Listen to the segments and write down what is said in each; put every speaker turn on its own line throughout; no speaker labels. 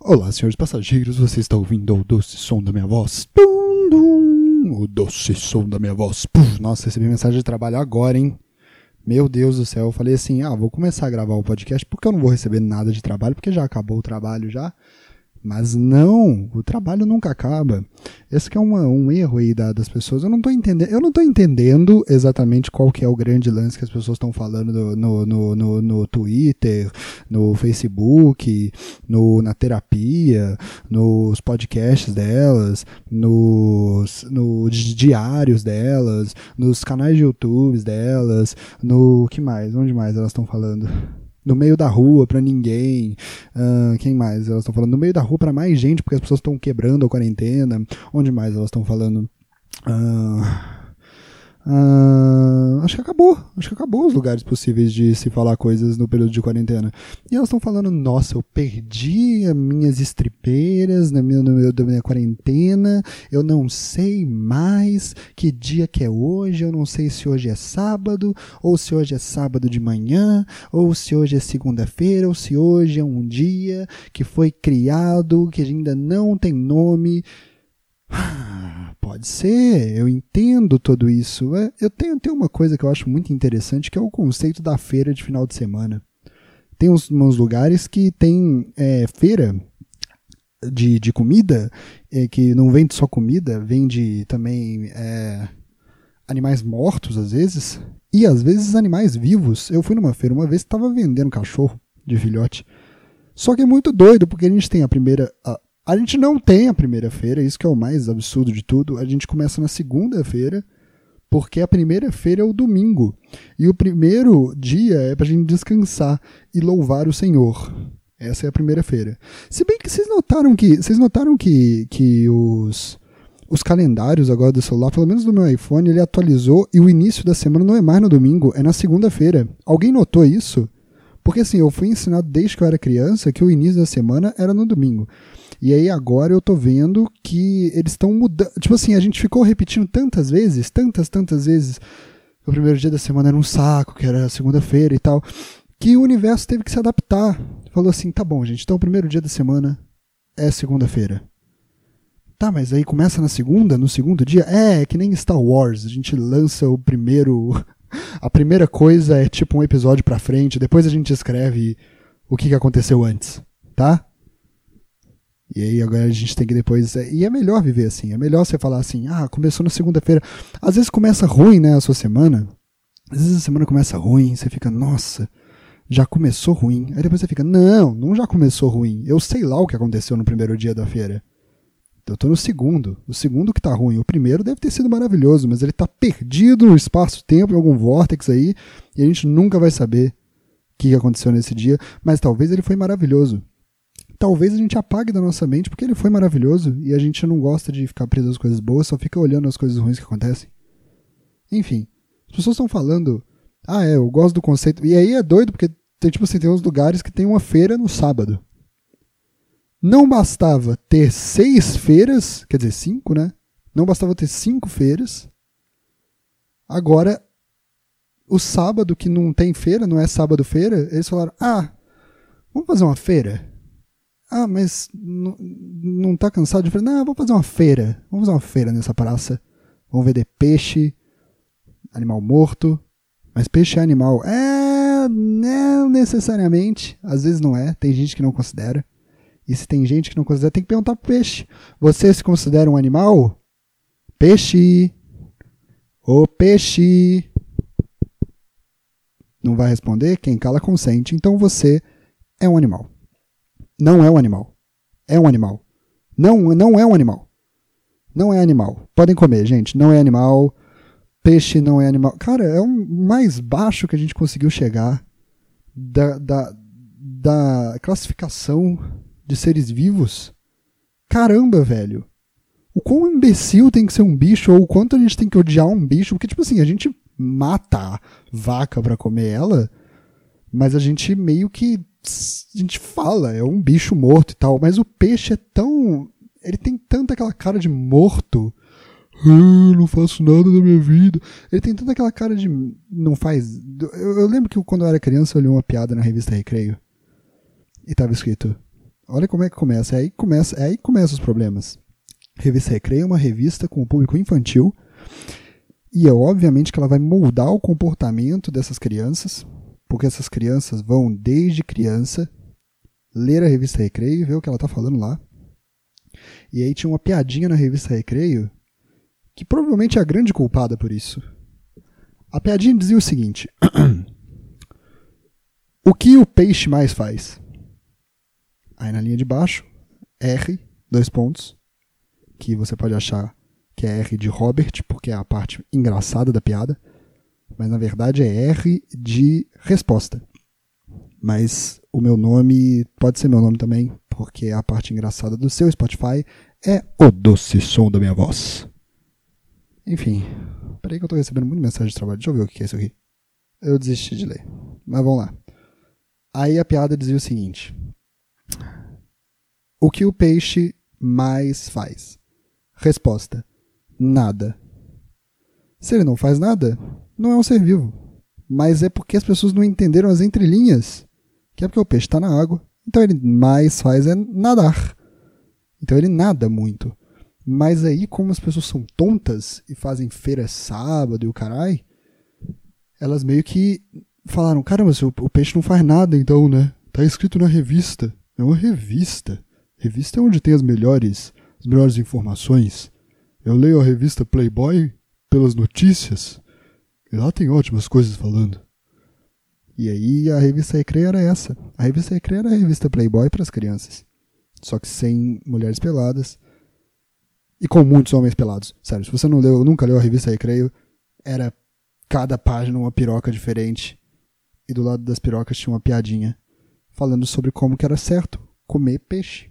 Olá, senhores passageiros, você está ouvindo o doce som da minha voz? Pum, dum, o doce som da minha voz. Pum. Nossa, recebi mensagem de trabalho agora, hein? Meu Deus do céu, eu falei assim: ah, vou começar a gravar o podcast porque eu não vou receber nada de trabalho, porque já acabou o trabalho já. Mas não, o trabalho nunca acaba. Esse é uma, um erro aí da, das pessoas. Eu não tô entendendo, entendendo exatamente qual que é o grande lance que as pessoas estão falando no, no, no, no, Twitter, no Facebook, no, na terapia, nos podcasts delas, nos, nos diários delas, nos canais de YouTube delas, no que mais? Onde mais elas estão falando? No meio da rua para ninguém. Uh, quem mais? Elas estão falando no meio da rua para mais gente, porque as pessoas estão quebrando a quarentena. Onde mais elas estão falando? Uh, Uh, acho que acabou. Acho que acabou os lugares possíveis de se falar coisas no período de quarentena. E elas estão falando: nossa, eu perdi as minhas estripeiras na minha, da minha quarentena. Eu não sei mais que dia que é hoje. Eu não sei se hoje é sábado, ou se hoje é sábado de manhã, ou se hoje é segunda-feira, ou se hoje é um dia que foi criado, que ainda não tem nome. Pode ser, eu entendo tudo isso. É, eu tenho, tenho uma coisa que eu acho muito interessante, que é o conceito da feira de final de semana. Tem uns, uns lugares que tem é, feira de, de comida, é, que não vende só comida, vende também é, animais mortos, às vezes, e às vezes animais vivos. Eu fui numa feira uma vez que estava vendendo cachorro de filhote. Só que é muito doido, porque a gente tem a primeira, a, a gente não tem a primeira-feira, isso que é o mais absurdo de tudo. A gente começa na segunda-feira, porque a primeira-feira é o domingo. E o primeiro dia é para a gente descansar e louvar o Senhor. Essa é a primeira-feira. Se bem que vocês notaram que. Vocês notaram que, que os, os calendários agora do celular, pelo menos do meu iPhone, ele atualizou e o início da semana não é mais no domingo, é na segunda-feira. Alguém notou isso? Porque assim, eu fui ensinado desde que eu era criança que o início da semana era no domingo. E aí agora eu tô vendo que eles estão mudando. Tipo assim, a gente ficou repetindo tantas vezes, tantas, tantas vezes. O primeiro dia da semana era um saco, que era segunda-feira e tal. Que o universo teve que se adaptar. Falou assim: tá bom, gente, então o primeiro dia da semana é segunda-feira. Tá, mas aí começa na segunda, no segundo dia? É, é que nem Star Wars. A gente lança o primeiro. A primeira coisa é tipo um episódio pra frente, depois a gente escreve o que aconteceu antes, tá? E aí agora a gente tem que depois. É, e é melhor viver assim. É melhor você falar assim, ah, começou na segunda-feira. Às vezes começa ruim, né, a sua semana. Às vezes a semana começa ruim, você fica, nossa, já começou ruim. Aí depois você fica, não, não já começou ruim. Eu sei lá o que aconteceu no primeiro dia da feira. Eu tô no segundo. O segundo que tá ruim. O primeiro deve ter sido maravilhoso, mas ele tá perdido no espaço-tempo, em algum vórtex aí, e a gente nunca vai saber o que aconteceu nesse dia, mas talvez ele foi maravilhoso talvez a gente apague da nossa mente porque ele foi maravilhoso e a gente não gosta de ficar preso às coisas boas, só fica olhando as coisas ruins que acontecem. Enfim, as pessoas estão falando, ah, é, eu gosto do conceito. E aí é doido porque tem tipo assim, tem uns lugares que tem uma feira no sábado. Não bastava ter seis feiras, quer dizer, cinco, né? Não bastava ter cinco feiras. Agora, o sábado que não tem feira, não é sábado-feira, eles falaram: ah, vamos fazer uma feira? Ah, mas não tá cansado de falar? Não, vamos fazer uma feira. Vamos fazer uma feira nessa praça. Vamos vender peixe, animal morto. Mas peixe é animal. É, não necessariamente. Às vezes não é. Tem gente que não considera. E se tem gente que não considera, tem que perguntar pro peixe. Você se considera um animal? Peixe. Ô peixe. Não vai responder? Quem cala consente. Então você é um animal. Não é um animal. É um animal. Não, não é um animal. Não é animal. Podem comer, gente. Não é animal. Peixe não é animal. Cara, é o mais baixo que a gente conseguiu chegar da, da, da classificação de seres vivos. Caramba, velho. O quão imbecil tem que ser um bicho, ou o quanto a gente tem que odiar um bicho, porque, tipo assim, a gente mata a vaca para comer ela, mas a gente meio que a gente fala, é um bicho morto e tal, mas o peixe é tão. Ele tem tanta aquela cara de morto. Ah, não faço nada da minha vida. Ele tem tanta aquela cara de. Não faz. Eu, eu lembro que quando eu era criança eu li uma piada na revista Recreio. E tava escrito: Olha como é que começa. É aí começa, é aí começam os problemas. Revista Recreio é uma revista com o público infantil e é obviamente que ela vai moldar o comportamento dessas crianças, porque essas crianças vão desde criança ler a revista Recreio e ver o que ela está falando lá. E aí tinha uma piadinha na revista Recreio que provavelmente é a grande culpada por isso. A piadinha dizia o seguinte: O que o peixe mais faz? Aí na linha de baixo, R, dois pontos, que você pode achar que é R de Robert, porque é a parte engraçada da piada, mas na verdade é R de resposta. Mas o meu nome pode ser meu nome também, porque a parte engraçada do seu Spotify é o doce som da minha voz. Enfim, peraí que eu tô recebendo muita mensagem de trabalho. Deixa eu ver o que é isso aqui. Eu desisti de ler. Mas vamos lá. Aí a piada dizia o seguinte: O que o peixe mais faz? Resposta: Nada. Se ele não faz nada, não é um ser vivo. Mas é porque as pessoas não entenderam as entrelinhas. Que é porque o peixe está na água. Então ele mais faz é nadar. Então ele nada muito. Mas aí, como as pessoas são tontas e fazem feira sábado e o carai, elas meio que falaram: caramba, o peixe não faz nada então, né? Tá escrito na revista. É uma revista. Revista é onde tem as melhores, as melhores informações. Eu leio a revista Playboy pelas notícias. Lá tem ótimas coisas falando. E aí a revista Recreio era essa. A revista Recreio era a revista Playboy para as crianças. Só que sem mulheres peladas e com muitos homens pelados. Sério, se você não leu, nunca leu a revista Recreio, era cada página uma piroca diferente. E do lado das pirocas tinha uma piadinha falando sobre como que era certo comer peixe.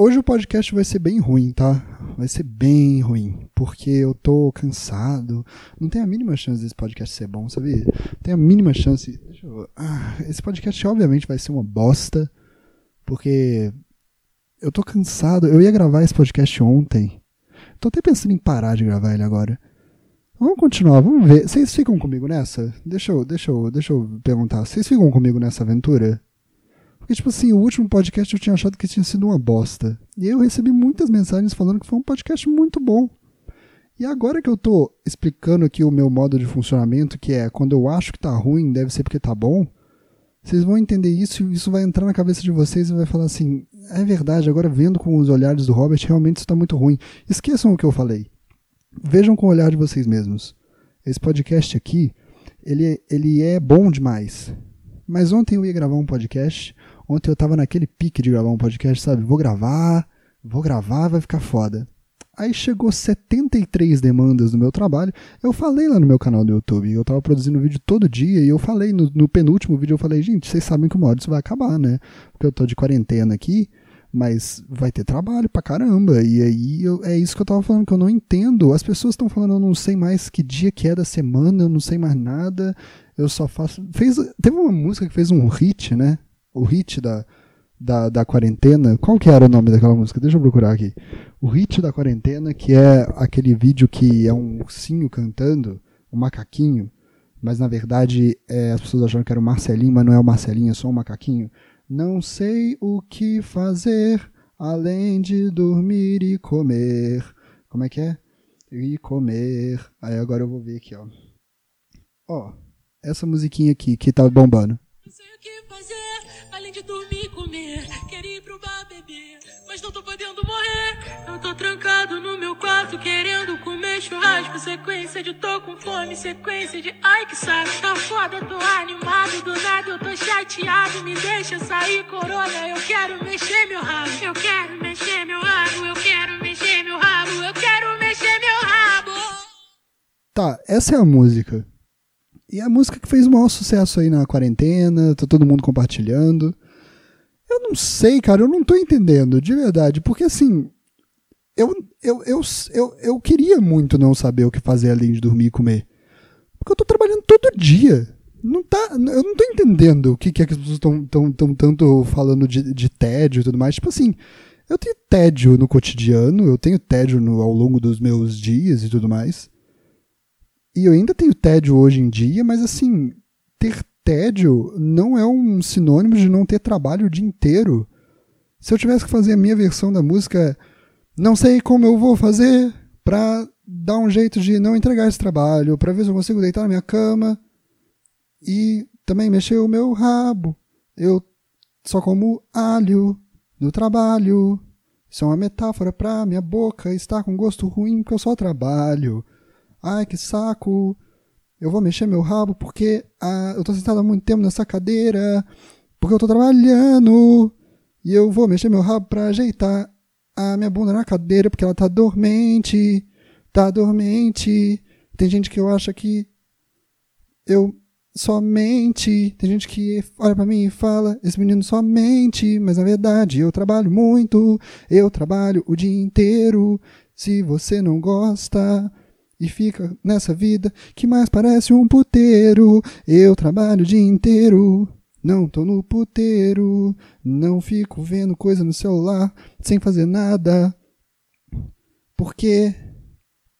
Hoje o podcast vai ser bem ruim, tá? Vai ser bem ruim, porque eu tô cansado. Não tem a mínima chance desse podcast ser bom, sabe? Tem a mínima chance. Ah, esse podcast obviamente vai ser uma bosta, porque eu tô cansado. Eu ia gravar esse podcast ontem. Tô até pensando em parar de gravar ele agora. Vamos continuar, vamos ver. Vocês ficam comigo nessa? Deixa eu, deixa eu, deixa eu perguntar. Vocês ficam comigo nessa aventura? Porque, tipo assim, o último podcast eu tinha achado que tinha sido uma bosta. E eu recebi muitas mensagens falando que foi um podcast muito bom. E agora que eu tô explicando aqui o meu modo de funcionamento, que é quando eu acho que tá ruim, deve ser porque tá bom, vocês vão entender isso e isso vai entrar na cabeça de vocês e vai falar assim: é verdade, agora vendo com os olhares do Robert, realmente isso está muito ruim. Esqueçam o que eu falei. Vejam com o olhar de vocês mesmos. Esse podcast aqui, ele, ele é bom demais. Mas ontem eu ia gravar um podcast. Ontem eu tava naquele pique de gravar um podcast, sabe? Vou gravar, vou gravar, vai ficar foda. Aí chegou 73 demandas no meu trabalho. Eu falei lá no meu canal do YouTube. Eu tava produzindo vídeo todo dia e eu falei no, no, penúltimo vídeo, eu falei, gente, vocês sabem que uma hora isso vai acabar, né? Porque eu tô de quarentena aqui, mas vai ter trabalho pra caramba. E aí eu, é isso que eu tava falando, que eu não entendo. As pessoas estão falando, eu não sei mais que dia que é da semana, eu não sei mais nada. Eu só faço. Fez, teve uma música que fez um hit, né? O hit da, da, da quarentena. Qual que era o nome daquela música? Deixa eu procurar aqui. O hit da quarentena, que é aquele vídeo que é um ursinho cantando, um macaquinho, mas na verdade é, as pessoas acharam que era o Marcelinho, mas não é o Marcelinho, é só um macaquinho. Não sei o que fazer além de dormir e comer. Como é que é? E comer. Aí agora eu vou ver aqui, ó. Ó, essa musiquinha aqui que tá bombando. Não sei o que fazer além de dormir e comer. Queria ir pro bar beber, mas não tô podendo morrer. Eu tô trancado no meu quarto querendo comer churrasco. Sequência de tô com fome, sequência de ai que saco. Tá foda, tô animado, do nada eu tô chateado. Me deixa sair, corona. Eu quero mexer meu rabo, eu quero mexer meu rabo, eu quero mexer meu rabo, eu quero mexer meu rabo. Tá, essa é a música. E a música que fez o maior sucesso aí na quarentena, tá todo mundo compartilhando. Eu não sei, cara, eu não tô entendendo, de verdade, porque assim, eu, eu, eu, eu, eu queria muito não saber o que fazer além de dormir e comer. Porque eu tô trabalhando todo dia. Não tá, eu não tô entendendo o que, que, é que as pessoas estão tão, tão, tanto falando de, de tédio e tudo mais. Tipo assim, eu tenho tédio no cotidiano, eu tenho tédio no, ao longo dos meus dias e tudo mais. E eu ainda tenho tédio hoje em dia, mas assim, ter tédio não é um sinônimo de não ter trabalho o dia inteiro. Se eu tivesse que fazer a minha versão da música, não sei como eu vou fazer pra dar um jeito de não entregar esse trabalho, pra ver se eu consigo deitar na minha cama e também mexer o meu rabo. Eu só como alho no trabalho. Isso é uma metáfora pra minha boca estar com gosto ruim porque eu só trabalho. Ai, que saco. Eu vou mexer meu rabo porque ah, eu tô sentado há muito tempo nessa cadeira, porque eu tô trabalhando. E eu vou mexer meu rabo pra ajeitar a minha bunda na cadeira porque ela tá dormente. Tá dormente. Tem gente que eu acha que eu somente. Tem gente que olha para mim e fala: esse menino somente. Mas na verdade eu trabalho muito. Eu trabalho o dia inteiro. Se você não gosta e fica nessa vida que mais parece um puteiro, eu trabalho o dia inteiro. Não tô no puteiro, não fico vendo coisa no celular sem fazer nada. Porque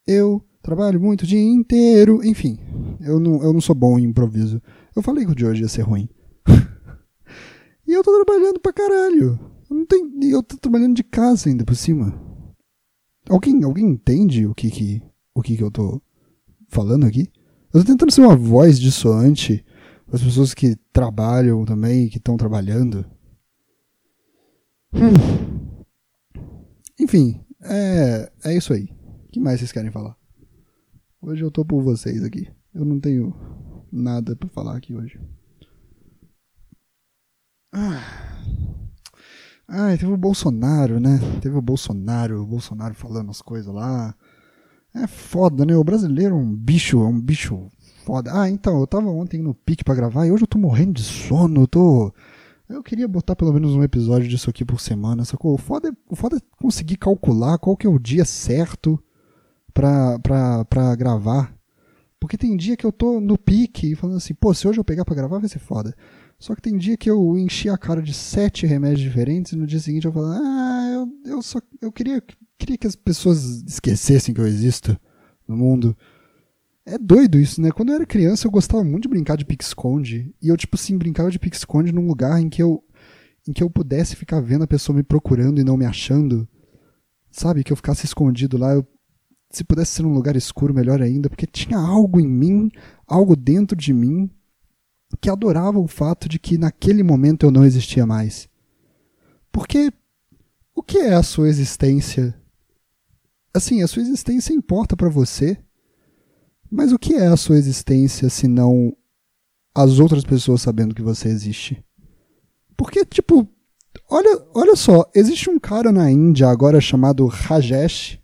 eu trabalho muito o dia inteiro. Enfim, eu não, eu não sou bom em improviso. Eu falei que o de hoje ia ser ruim. e eu tô trabalhando pra caralho. Eu, não tenho, eu tô trabalhando de casa ainda por cima. Alguém, alguém entende o que que, o que que eu tô falando aqui? Eu tô tentando ser uma voz dissoante as pessoas que trabalham também, que estão trabalhando. Hum. Enfim, é, é isso aí. O que mais vocês querem falar? Hoje eu tô por vocês aqui. Eu não tenho nada para falar aqui hoje. Ah. teve o Bolsonaro, né? Teve o Bolsonaro, o Bolsonaro falando as coisas lá. É foda, né? O brasileiro é um bicho, é um bicho foda. Ah, então, eu tava ontem no pique para gravar e hoje eu tô morrendo de sono, eu tô. Eu queria botar pelo menos um episódio disso aqui por semana, sacou? O foda é, o foda é conseguir calcular qual que é o dia certo pra, pra, pra gravar. Porque tem dia que eu tô no pique falando assim, pô, se hoje eu pegar pra gravar vai ser foda. Só que tem dia que eu enchi a cara de sete remédios diferentes e no dia seguinte eu falo, ah, eu, eu só. Eu queria, queria que as pessoas esquecessem que eu existo no mundo. É doido isso, né? Quando eu era criança, eu gostava muito de brincar de pique-esconde. E eu, tipo assim, brincava de pique-esconde num lugar em que eu em que eu pudesse ficar vendo a pessoa me procurando e não me achando. Sabe? Que eu ficasse escondido lá. Eu, se pudesse ser num lugar escuro, melhor ainda. Porque tinha algo em mim, algo dentro de mim, que adorava o fato de que naquele momento eu não existia mais. Porque o que é a sua existência? Assim, a sua existência importa para você mas o que é a sua existência se não as outras pessoas sabendo que você existe? Porque, tipo, olha, olha só, existe um cara na Índia agora chamado Rajesh.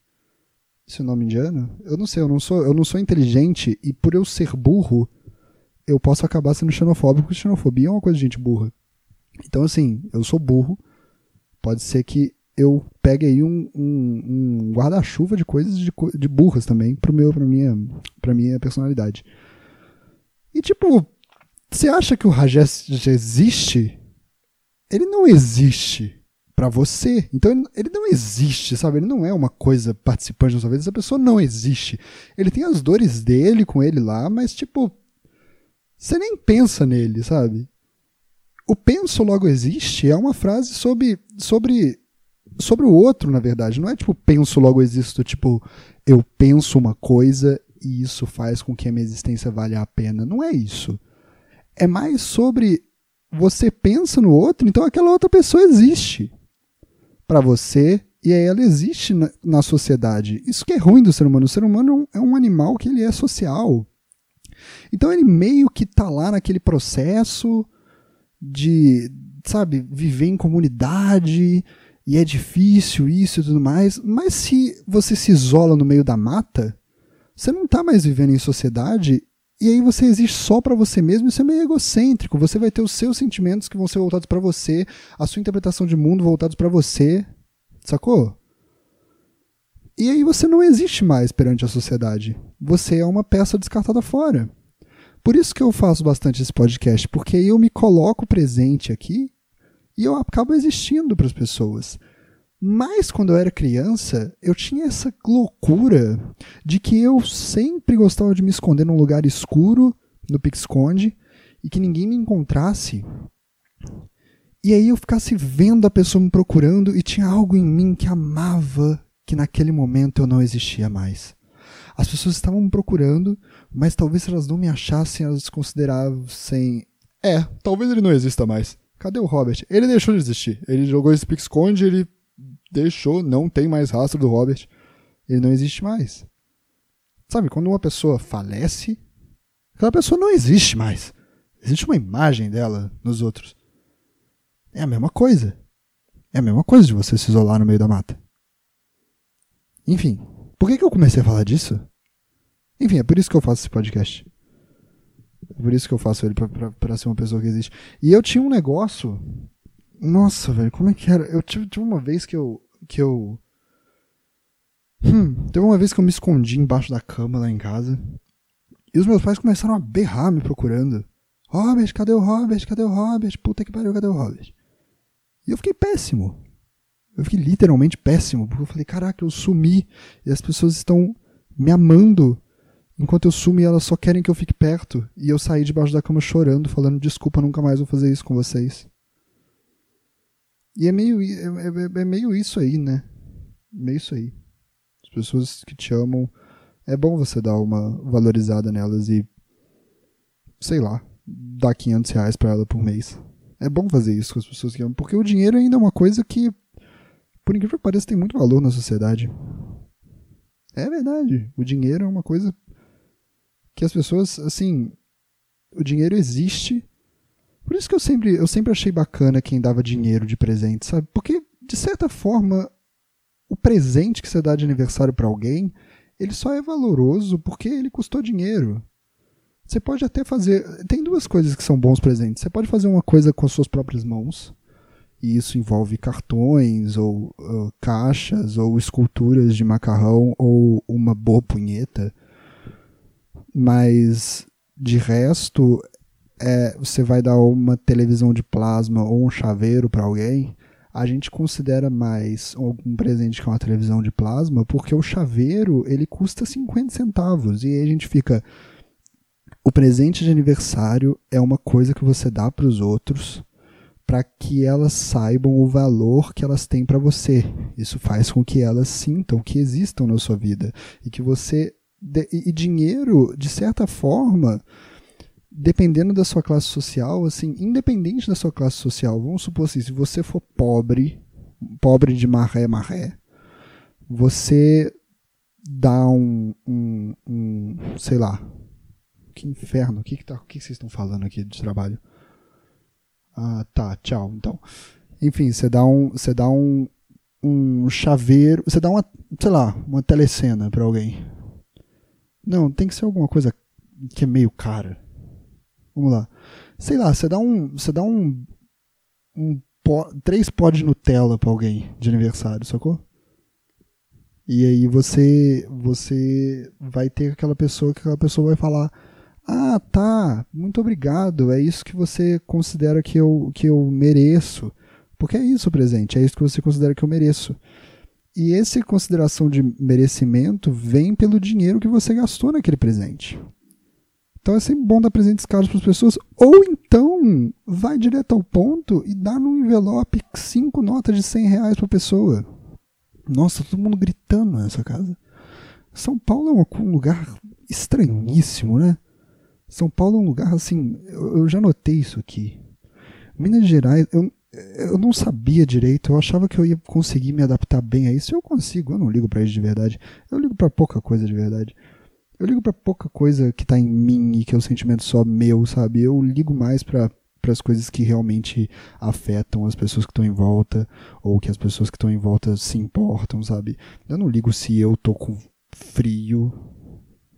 Esse é o nome indiano? Eu não sei, eu não sou, eu não sou inteligente e por eu ser burro, eu posso acabar sendo xenofóbico, porque xenofobia é uma coisa de gente burra. Então, assim, eu sou burro. Pode ser que eu pegue aí um, um, um guarda-chuva de coisas de, de burras também pro meu, pra, minha, pra minha personalidade. E tipo, você acha que o Rajesh existe? Ele não existe para você. Então ele, ele, não existe, sabe? Ele não é uma coisa participante da sua vida. Essa pessoa não existe. Ele tem as dores dele com ele lá, mas tipo, você nem pensa nele, sabe? O penso logo existe é uma frase sobre, sobre sobre o outro, na verdade. Não é tipo, penso, logo existo. Tipo, eu penso uma coisa e isso faz com que a minha existência valha a pena. Não é isso. É mais sobre você pensa no outro, então aquela outra pessoa existe para você e aí ela existe na, na, sociedade. Isso que é ruim do ser humano. O ser humano é um animal que ele é social. Então ele meio que tá lá naquele processo de, sabe, viver em comunidade, e é difícil isso e tudo mais, mas se você se isola no meio da mata, você não está mais vivendo em sociedade e aí você existe só para você mesmo, isso é meio egocêntrico. Você vai ter os seus sentimentos que vão ser voltados para você, a sua interpretação de mundo voltados para você, sacou? E aí você não existe mais perante a sociedade. Você é uma peça descartada fora. Por isso que eu faço bastante esse podcast, porque eu me coloco presente aqui e eu acabo existindo para as pessoas. Mas quando eu era criança, eu tinha essa loucura de que eu sempre gostava de me esconder num lugar escuro, no pique-esconde, e que ninguém me encontrasse. E aí eu ficasse vendo a pessoa me procurando e tinha algo em mim que amava que naquele momento eu não existia mais. As pessoas estavam me procurando, mas talvez se elas não me achassem, elas considerassem. É, talvez ele não exista mais. Cadê o Robert? Ele deixou de existir. Ele jogou esse pique-esconde, ele deixou, não tem mais rastro do Robert. Ele não existe mais. Sabe, quando uma pessoa falece, aquela pessoa não existe mais. Existe uma imagem dela nos outros. É a mesma coisa. É a mesma coisa de você se isolar no meio da mata. Enfim, por que, que eu comecei a falar disso? Enfim, é por isso que eu faço esse podcast. É por isso que eu faço ele, pra, pra, pra ser uma pessoa que existe. E eu tinha um negócio. Nossa, velho, como é que era? Eu tive, tive uma vez que eu. que eu. Hum, teve uma vez que eu me escondi embaixo da cama lá em casa. E os meus pais começaram a berrar me procurando. Robert, cadê o Robert? Cadê o Robert? Puta que pariu, cadê o Robert? E eu fiquei péssimo. Eu fiquei literalmente péssimo, porque eu falei, caraca, eu sumi e as pessoas estão me amando enquanto eu sumo e elas só querem que eu fique perto. E eu saí debaixo da cama chorando, falando, desculpa, nunca mais vou fazer isso com vocês. E é meio, é, é, é meio isso aí, né? Meio isso aí. As pessoas que te amam, é bom você dar uma valorizada nelas e, sei lá, dar 500 reais pra ela por mês. É bom fazer isso com as pessoas que amam, porque o dinheiro ainda é uma coisa que por incrível que pareça, tem muito valor na sociedade. É verdade. O dinheiro é uma coisa que as pessoas, assim, o dinheiro existe. Por isso que eu sempre, eu sempre achei bacana quem dava dinheiro de presente, sabe? Porque, de certa forma, o presente que você dá de aniversário para alguém, ele só é valoroso porque ele custou dinheiro. Você pode até fazer. Tem duas coisas que são bons presentes. Você pode fazer uma coisa com as suas próprias mãos, e isso envolve cartões ou uh, caixas ou esculturas de macarrão ou uma boa punheta. Mas de resto, é, você vai dar uma televisão de plasma ou um chaveiro para alguém, a gente considera mais um presente que uma televisão de plasma, porque o chaveiro ele custa 50 centavos e aí a gente fica o presente de aniversário é uma coisa que você dá para os outros para que elas saibam o valor que elas têm para você. Isso faz com que elas sintam que existam na sua vida e que você e dinheiro, de certa forma, dependendo da sua classe social, assim, independente da sua classe social, vamos supor assim, se você for pobre, pobre de maré, maré, você dá um, um, um sei lá, que inferno, o que, que, tá, que vocês estão falando aqui de trabalho? Ah, tá, tchau. Então, enfim, você dá um, você dá um, um chaveiro, você dá uma, sei lá, uma telecena para alguém. Não, tem que ser alguma coisa que é meio cara. Vamos lá. Sei lá, você dá um, você dá um, um pó, três pó de Nutella para alguém de aniversário, sacou? E aí você você vai ter aquela pessoa que aquela pessoa vai falar ah, tá, muito obrigado. É isso que você considera que eu, que eu mereço. Porque é isso o presente, é isso que você considera que eu mereço. E essa consideração de merecimento vem pelo dinheiro que você gastou naquele presente. Então é sempre bom dar presentes caros para as pessoas. Ou então, vai direto ao ponto e dá num envelope cinco notas de 100 reais para a pessoa. Nossa, todo mundo gritando nessa casa. São Paulo é um lugar estranhíssimo, né? São Paulo é um lugar assim, eu, eu já notei isso aqui. Minas Gerais, eu, eu não sabia direito, eu achava que eu ia conseguir me adaptar bem a isso. Eu consigo, eu não ligo para isso de verdade. Eu ligo para pouca coisa de verdade. Eu ligo para pouca coisa que tá em mim e que é um sentimento só meu, sabe? Eu ligo mais para para as coisas que realmente afetam as pessoas que estão em volta ou que as pessoas que estão em volta se importam, sabe? Eu não ligo se eu tô com frio,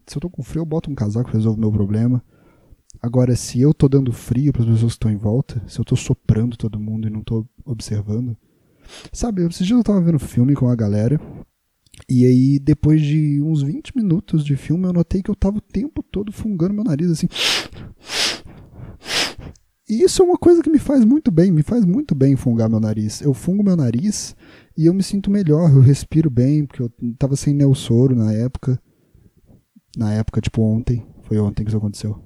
se eu tô com frio, eu boto um casaco, resolvo meu problema. Agora, se eu tô dando frio para as pessoas que estão em volta, se eu tô soprando todo mundo e não tô observando. Sabe, esses dias eu tava vendo filme com a galera. E aí, depois de uns 20 minutos de filme, eu notei que eu tava o tempo todo fungando meu nariz assim. E isso é uma coisa que me faz muito bem, me faz muito bem fungar meu nariz. Eu fungo meu nariz e eu me sinto melhor, eu respiro bem, porque eu tava sem neossoro na época na época, tipo ontem. Foi ontem que isso aconteceu.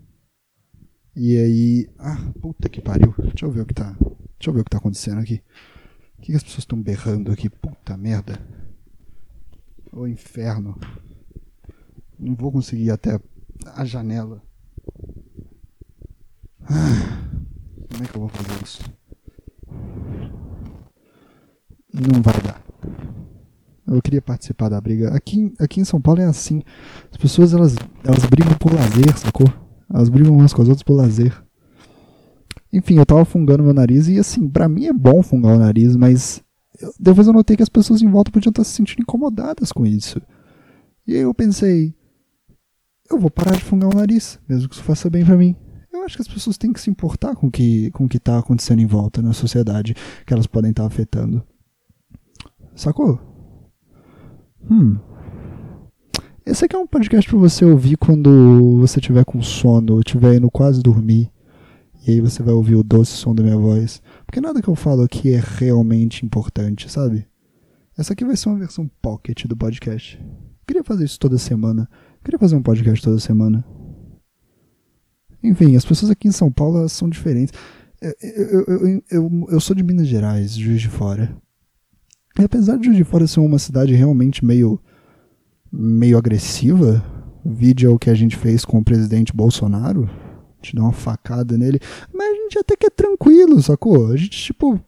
E aí. Ah, puta que pariu. Deixa eu ver o que tá. Deixa eu ver o que tá acontecendo aqui. O que, que as pessoas estão berrando aqui? Puta merda. O inferno. Não vou conseguir ir até a janela. Ah, como é que eu vou fazer isso? Não vai dar. Eu queria participar da briga. Aqui, aqui em São Paulo é assim. As pessoas elas, elas brigam por lazer, sacou? Elas brigam umas com as outras por lazer. Enfim, eu tava fungando meu nariz e assim, pra mim é bom fungar o nariz, mas eu, depois eu notei que as pessoas em volta podiam estar se sentindo incomodadas com isso. E aí eu pensei, eu vou parar de fungar o nariz, mesmo que isso faça bem para mim. Eu acho que as pessoas têm que se importar com que, com o que está acontecendo em volta na sociedade, que elas podem estar tá afetando. Sacou? Hum. Esse aqui é um podcast para você ouvir quando você tiver com sono, ou estiver indo quase dormir. E aí você vai ouvir o doce som da minha voz. Porque nada que eu falo aqui é realmente importante, sabe? Essa aqui vai ser uma versão pocket do podcast. Eu queria fazer isso toda semana. Eu queria fazer um podcast toda semana. Enfim, as pessoas aqui em São Paulo são diferentes. Eu, eu, eu, eu, eu sou de Minas Gerais, Juiz de Fora. E apesar de Juiz de Fora ser uma cidade realmente meio, meio agressiva, vídeo é o que a gente fez com o presidente Bolsonaro, a gente deu uma facada nele, mas a gente até que é tranquilo, sacou? A gente, tipo,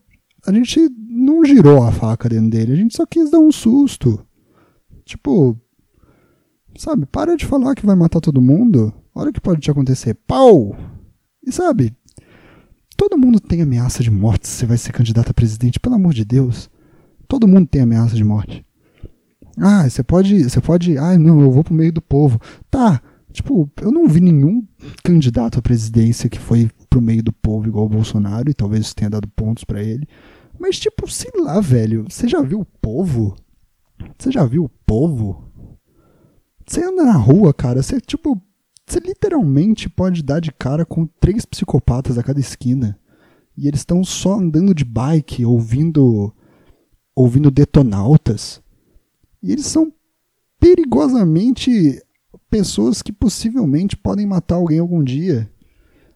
a gente não girou a faca dentro dele, a gente só quis dar um susto. Tipo, sabe, para de falar que vai matar todo mundo. Olha o que pode te acontecer. Pau! E sabe, todo mundo tem ameaça de morte se você vai ser candidato a presidente, pelo amor de Deus. Todo mundo tem ameaça de morte. Ah, você pode, você pode, ah, não, eu vou pro meio do povo. Tá, tipo, eu não vi nenhum candidato à presidência que foi pro meio do povo igual o Bolsonaro, e talvez isso tenha dado pontos para ele. Mas, tipo, sei lá, velho, você já viu o povo? Você já viu o povo? Você anda na rua, cara, você, tipo, você literalmente pode dar de cara com três psicopatas a cada esquina. E eles estão só andando de bike, ouvindo ouvindo detonautas. E eles são perigosamente pessoas que possivelmente podem matar alguém algum dia.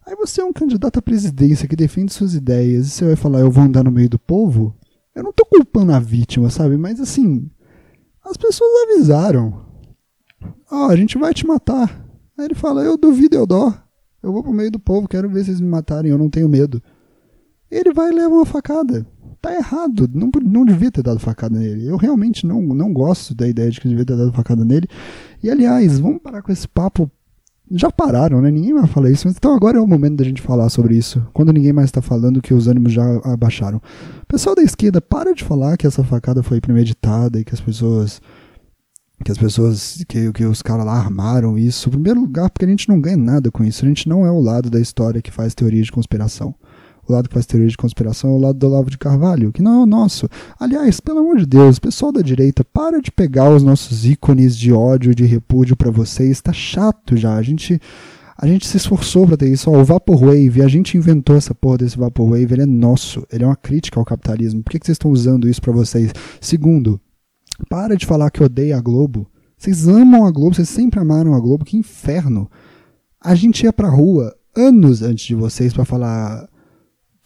Aí você é um candidato à presidência que defende suas ideias e você vai falar, eu vou andar no meio do povo? Eu não tô culpando a vítima, sabe? Mas assim, as pessoas avisaram. Ó, oh, a gente vai te matar. Aí ele fala, eu duvido, eu dó. Eu vou pro meio do povo, quero ver vocês me matarem, eu não tenho medo. Ele vai e leva uma facada tá errado. Não, não devia ter dado facada nele. Eu realmente não, não gosto da ideia de que devia ter dado facada nele. E aliás, vamos parar com esse papo. Já pararam, né? Ninguém vai falar isso, então agora é o momento da gente falar sobre isso. Quando ninguém mais está falando que os ânimos já abaixaram. Pessoal da esquerda, para de falar que essa facada foi premeditada e que as pessoas que as pessoas, que, que os caras lá armaram isso. Em primeiro lugar, porque a gente não ganha nada com isso. A gente não é o lado da história que faz teoria de conspiração o lado que faz teoria de conspiração é o lado do Olavo de Carvalho, que não é o nosso. Aliás, pelo amor de Deus, pessoal da direita, para de pegar os nossos ícones de ódio, de repúdio para vocês. Tá chato já. A gente a gente se esforçou para ter isso. Ó, o Vaporwave, a gente inventou essa porra desse Vaporwave, ele é nosso, ele é uma crítica ao capitalismo. Por que, que vocês estão usando isso para vocês? Segundo, para de falar que odeia a Globo. Vocês amam a Globo, vocês sempre amaram a Globo, que inferno. A gente ia pra rua anos antes de vocês para falar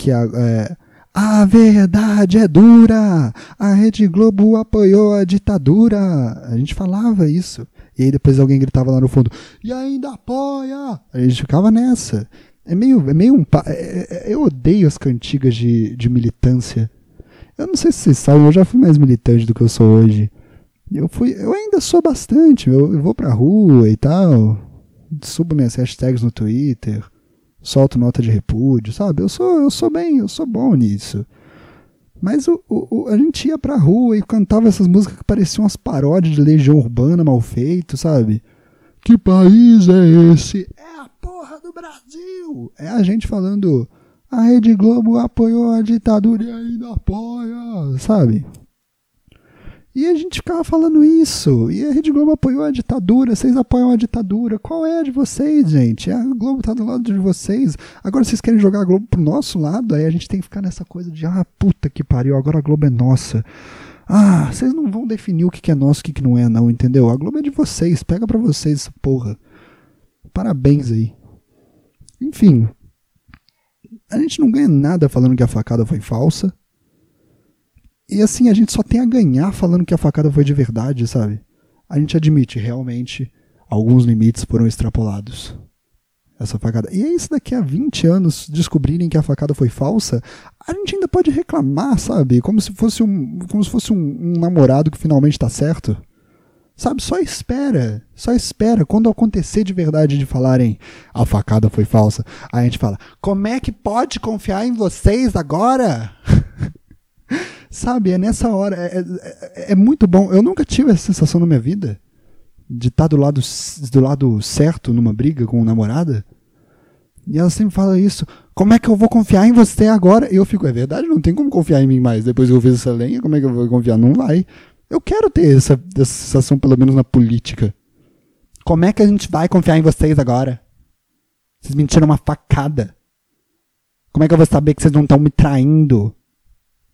que a, é, a verdade é dura, a Rede Globo apoiou a ditadura. A gente falava isso. E aí depois alguém gritava lá no fundo, e ainda apoia! A gente ficava nessa. É meio, é meio um. É, é, eu odeio as cantigas de, de militância. Eu não sei se vocês sabem, eu já fui mais militante do que eu sou hoje. Eu fui, eu ainda sou bastante. Eu, eu vou pra rua e tal. Subo minhas hashtags no Twitter solto nota de repúdio, sabe? Eu sou, eu sou bem, eu sou bom nisso. Mas o, o, a gente ia pra rua e cantava essas músicas que pareciam umas paródias de Legião Urbana mal feito, sabe? Que país é esse? É a porra do Brasil! É a gente falando. A Rede Globo apoiou a ditadura e ainda apoia, sabe? E a gente ficava falando isso. E a Rede Globo apoiou a ditadura, vocês apoiam a ditadura. Qual é a de vocês, gente? A Globo tá do lado de vocês. Agora vocês querem jogar a Globo pro nosso lado, aí a gente tem que ficar nessa coisa de, ah, puta que pariu, agora a Globo é nossa. Ah, vocês não vão definir o que é nosso e o que não é, não, entendeu? A Globo é de vocês, pega pra vocês essa porra. Parabéns aí. enfim. A gente não ganha nada falando que a facada foi falsa. E assim, a gente só tem a ganhar falando que a facada foi de verdade, sabe? A gente admite, realmente, alguns limites foram extrapolados. Essa facada. E é isso daqui a 20 anos descobrirem que a facada foi falsa, a gente ainda pode reclamar, sabe? Como se fosse um, como se fosse um, um namorado que finalmente tá certo. Sabe, só espera, só espera. Quando acontecer de verdade de falarem a facada foi falsa, a gente fala: como é que pode confiar em vocês agora? Sabe, é nessa hora. É, é, é, muito bom. Eu nunca tive essa sensação na minha vida de estar do lado, do lado certo numa briga com uma namorada. E ela sempre fala isso. Como é que eu vou confiar em você agora? E eu fico, é verdade, não tem como confiar em mim mais. Depois que eu fiz essa lenha, como é que eu vou confiar? Não vai. Eu quero ter essa, essa sensação, pelo menos na política. Como é que a gente vai confiar em vocês agora? Vocês me tiram uma facada. Como é que eu vou saber que vocês não estão me traindo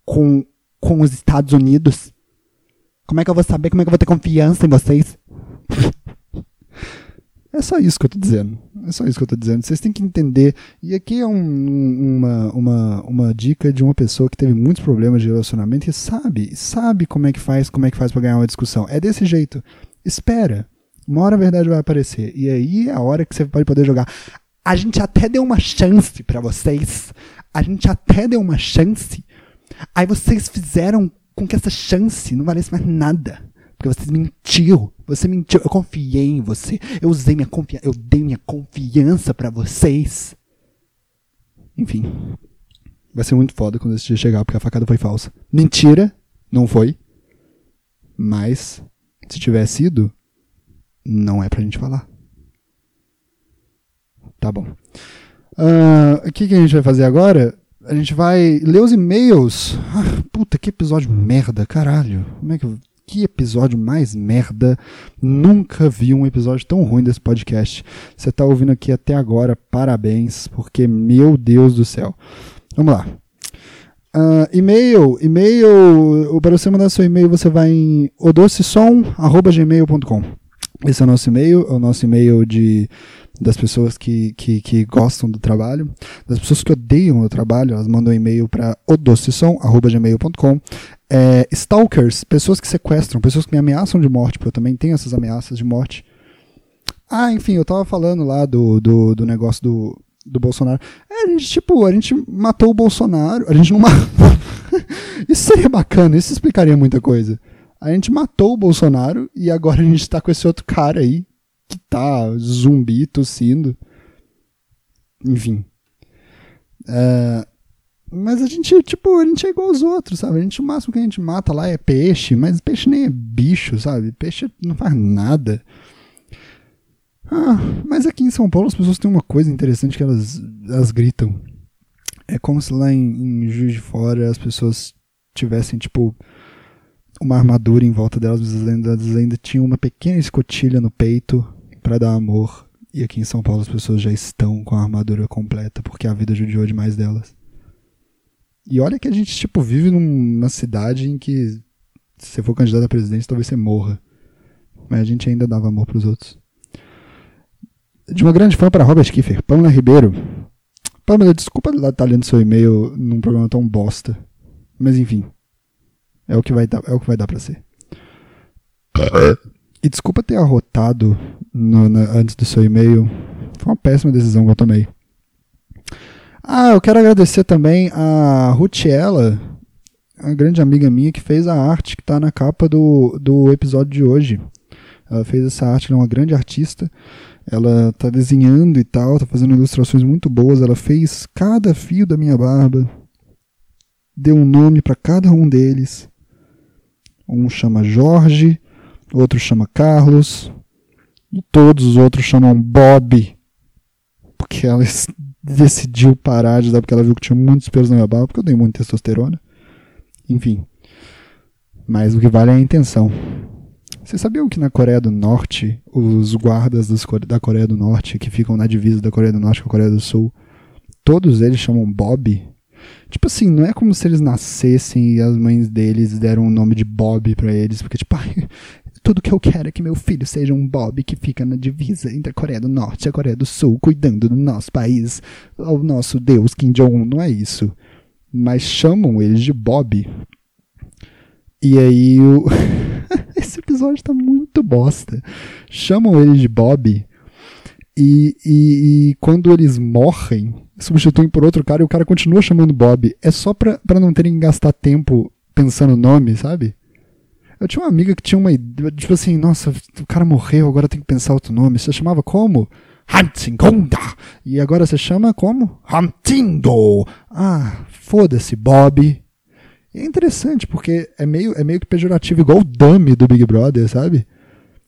com, com os Estados Unidos? Como é que eu vou saber? Como é que eu vou ter confiança em vocês? É só isso que eu tô dizendo. É só isso que eu tô dizendo. Vocês têm que entender. E aqui é um, uma, uma, uma dica de uma pessoa que teve muitos problemas de relacionamento e sabe, sabe como é que faz, como é que faz para ganhar uma discussão. É desse jeito. Espera. Uma hora a verdade vai aparecer. E aí é a hora que você pode poder jogar. A gente até deu uma chance para vocês. A gente até deu uma chance. Aí vocês fizeram com que essa chance não valesse mais nada. Porque você mentiu. Você mentiu. Eu confiei em você. Eu usei minha confiança. Eu dei minha confiança para vocês. Enfim. Vai ser muito foda quando esse dia chegar, porque a facada foi falsa. Mentira. Não foi. Mas, se tivesse sido, não é pra gente falar. Tá bom. Uh, o que, que a gente vai fazer agora? A gente vai ler os e-mails. Ah, puta, que episódio merda, caralho. Como é que que episódio mais merda. Nunca vi um episódio tão ruim desse podcast. Você está ouvindo aqui até agora, parabéns, porque meu Deus do céu. Vamos lá. Uh, e-mail, e-mail, para você mandar seu e-mail, você vai em odocesom.gmail.com. Esse é o nosso e-mail, é o nosso e-mail de das pessoas que, que, que, gostam do trabalho, das pessoas que odeiam o trabalho, elas mandam um e-mail para odocissom.gmail.com. É, stalkers, pessoas que sequestram, pessoas que me ameaçam de morte, porque eu também tenho essas ameaças de morte. Ah, enfim, eu tava falando lá do, do, do negócio do, do Bolsonaro. É, a gente, tipo, a gente matou o Bolsonaro, a gente não matou. isso seria bacana, isso explicaria muita coisa. A gente matou o Bolsonaro e agora a gente tá com esse outro cara aí, que tá zumbi, tossindo. Enfim. É, mas a gente, tipo, a gente é igual aos outros, sabe? A gente, o máximo que a gente mata lá é peixe, mas peixe nem é bicho, sabe? Peixe não faz nada. Ah, mas aqui em São Paulo as pessoas têm uma coisa interessante que elas, elas gritam. É como se lá em, em Juiz de Fora as pessoas tivessem, tipo, uma armadura em volta delas, mas elas ainda tinham uma pequena escotilha no peito para dar amor. E aqui em São Paulo as pessoas já estão com a armadura completa porque a vida judiou demais delas. E olha que a gente tipo vive numa cidade em que se você for candidato a presidente talvez você morra. Mas a gente ainda dava amor para os outros. De uma grande fã para Robert Kiefer, Pamela Ribeiro. Pamela, desculpa estar tá lendo seu e-mail num programa tão bosta. Mas enfim. É o que vai dar, é o que vai dar para ser. E desculpa ter arrotado no, na, antes do seu e-mail. Foi uma péssima decisão que eu tomei. Ah, eu quero agradecer também a Rutiela, a grande amiga minha que fez a arte que está na capa do, do episódio de hoje. Ela fez essa arte, ela é uma grande artista. Ela está desenhando e tal, está fazendo ilustrações muito boas. Ela fez cada fio da minha barba, deu um nome para cada um deles. Um chama Jorge, outro chama Carlos, e todos os outros chamam Bob, porque ela decidiu parar de usar porque ela viu que tinha muitos pelos na minha barba, porque eu dei muita testosterona. Enfim. Mas o que vale é a intenção. Vocês sabiam que na Coreia do Norte, os guardas da Coreia do Norte, que ficam na divisa da Coreia do Norte com a Coreia do Sul, todos eles chamam Bob? Tipo assim, não é como se eles nascessem e as mães deles deram o nome de Bob para eles, porque tipo, Tudo que eu quero é que meu filho seja um Bob que fica na divisa entre a Coreia do Norte e a Coreia do Sul, cuidando do nosso país, o nosso Deus Kim Jong-un. Não é isso. Mas chamam eles de Bob. E aí o. Esse episódio tá muito bosta. Chamam eles de Bob. E, e, e, quando eles morrem, substituem por outro cara e o cara continua chamando Bob. É só pra, pra não terem que gastar tempo pensando no nome, sabe? Eu tinha uma amiga que tinha uma ideia, tipo assim, nossa, o cara morreu, agora tem que pensar outro nome. Você chamava como? Hantingonda. E agora você chama como? Hantindo. Ah, foda-se, Bob. E é interessante, porque é meio, é meio que pejorativo, igual o dummy do Big Brother, sabe?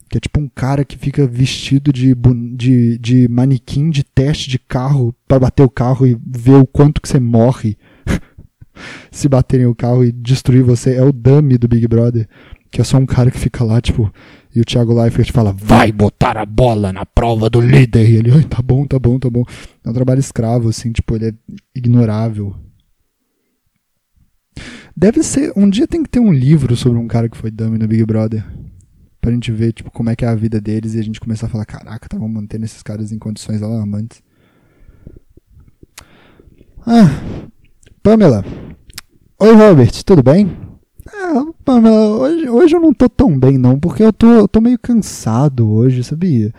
Que é tipo um cara que fica vestido de, de, de manequim de teste de carro para bater o carro e ver o quanto que você morre se baterem o carro e destruir você. É o dummy do Big Brother que é só um cara que fica lá, tipo, e o Thiago Leifert fala, vai botar a bola na prova do líder, e ele, tá bom, tá bom, tá bom. É um trabalho escravo, assim, tipo, ele é ignorável. Deve ser, um dia tem que ter um livro sobre um cara que foi dummy no Big Brother, pra gente ver, tipo, como é que é a vida deles e a gente começar a falar, caraca, estavam tá, mantendo esses caras em condições alarmantes. Ah, Pamela. Oi, Robert, tudo bem? Ah, Pamela, hoje, hoje eu não tô tão bem, não, porque eu tô, eu tô meio cansado hoje, sabia?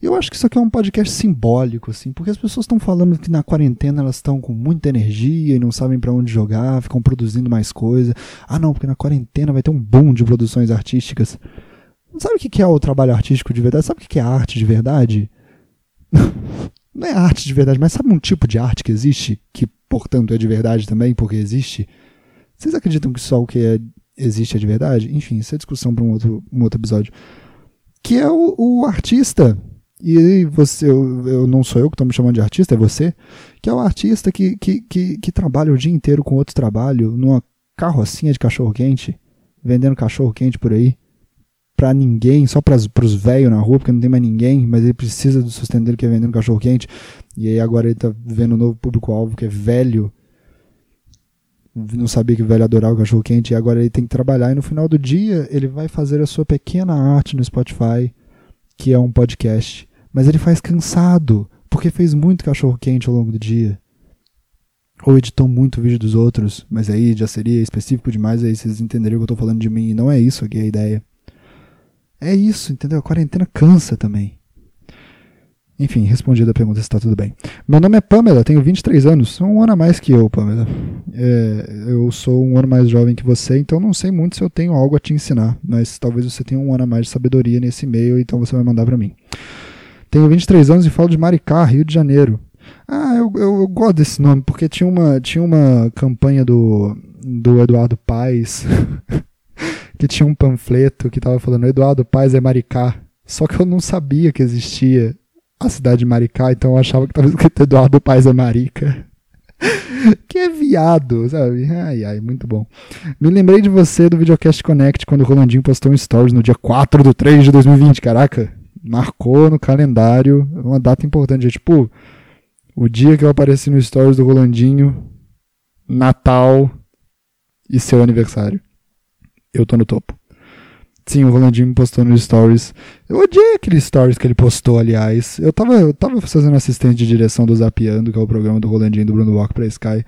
Eu acho que isso aqui é um podcast simbólico, assim, porque as pessoas estão falando que na quarentena elas estão com muita energia e não sabem para onde jogar, ficam produzindo mais coisa. Ah, não, porque na quarentena vai ter um boom de produções artísticas. Sabe o que é o trabalho artístico de verdade? Sabe o que é arte de verdade? não é arte de verdade, mas sabe um tipo de arte que existe, que portanto é de verdade também, porque existe? Vocês acreditam que só o que é, existe é de verdade? Enfim, isso é discussão para um outro, um outro episódio. Que é o, o artista. E você, eu, eu, não sou eu que estou me chamando de artista, é você. Que é o artista que, que, que, que trabalha o dia inteiro com outro trabalho, numa carrocinha de cachorro-quente, vendendo cachorro-quente por aí para ninguém, só para os velhos na rua, porque não tem mais ninguém, mas ele precisa do sustento dele que é vendendo cachorro quente. E aí agora ele tá vendo um novo público-alvo que é velho não sabia que o velho adorava o cachorro quente e agora ele tem que trabalhar e no final do dia ele vai fazer a sua pequena arte no Spotify, que é um podcast, mas ele faz cansado, porque fez muito cachorro quente ao longo do dia. Ou editou muito vídeo dos outros, mas aí já seria específico demais, aí vocês entenderiam que eu tô falando de mim e não é isso aqui a ideia. É isso, entendeu? A quarentena cansa também. Enfim, respondida a pergunta se está tudo bem. Meu nome é Pamela, tenho 23 anos, um ano a mais que eu, Pamela. É, eu sou um ano mais jovem que você, então não sei muito se eu tenho algo a te ensinar, mas talvez você tenha um ano a mais de sabedoria nesse e-mail, então você vai mandar para mim. Tenho 23 anos e falo de Maricá, Rio de Janeiro. Ah, eu, eu, eu gosto desse nome, porque tinha uma, tinha uma campanha do, do Eduardo Paes, que tinha um panfleto que estava falando Eduardo Paes é Maricá. Só que eu não sabia que existia a cidade de Maricá, então eu achava que estava escrito Eduardo Paz é Marica. que é viado, sabe? Ai, ai, muito bom. Me lembrei de você do Videocast Connect quando o Rolandinho postou um stories no dia 4 de 3 de 2020. Caraca, marcou no calendário uma data importante. É tipo, o dia que eu apareci no stories do Rolandinho, Natal e seu aniversário. Eu tô no topo. Sim, o Rolandinho postou nos stories. Eu odiei aqueles stories que ele postou, aliás. Eu tava, eu tava fazendo assistente de direção do Zapiando, que é o programa do Rolandinho do Bruno Walk pra Sky.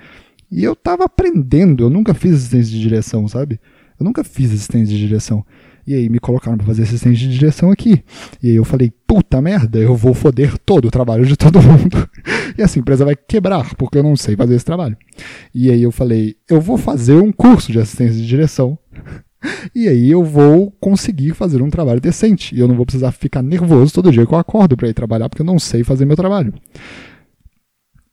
E eu tava aprendendo. Eu nunca fiz assistente de direção, sabe? Eu nunca fiz assistente de direção. E aí me colocaram pra fazer assistente de direção aqui. E aí eu falei, puta merda, eu vou foder todo o trabalho de todo mundo. e essa empresa vai quebrar, porque eu não sei fazer esse trabalho. E aí eu falei, eu vou fazer um curso de assistência de direção e aí eu vou conseguir fazer um trabalho decente. E eu não vou precisar ficar nervoso todo dia que eu acordo para ir trabalhar, porque eu não sei fazer meu trabalho.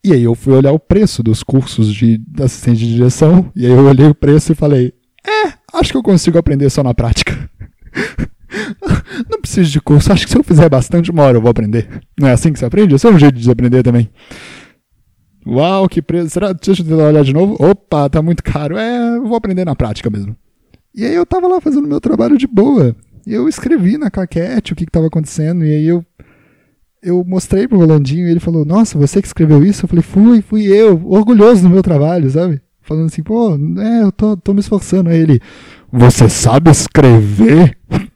E aí eu fui olhar o preço dos cursos de assistente de direção, e aí eu olhei o preço e falei: é, acho que eu consigo aprender só na prática. não preciso de curso, acho que se eu fizer bastante, uma hora eu vou aprender. Não é assim que você aprende? Esse é um jeito de aprender também. Uau, que preço. Será? Deixa eu tentar olhar de novo. Opa, tá muito caro. É, vou aprender na prática mesmo. E aí eu tava lá fazendo meu trabalho de boa. E eu escrevi na caquete o que, que tava acontecendo. E aí eu, eu mostrei pro Rolandinho e ele falou: Nossa, você que escreveu isso? Eu falei: Fui, fui eu, orgulhoso do meu trabalho, sabe? Falando assim: Pô, é, eu tô, tô me esforçando. Aí ele: Você sabe escrever?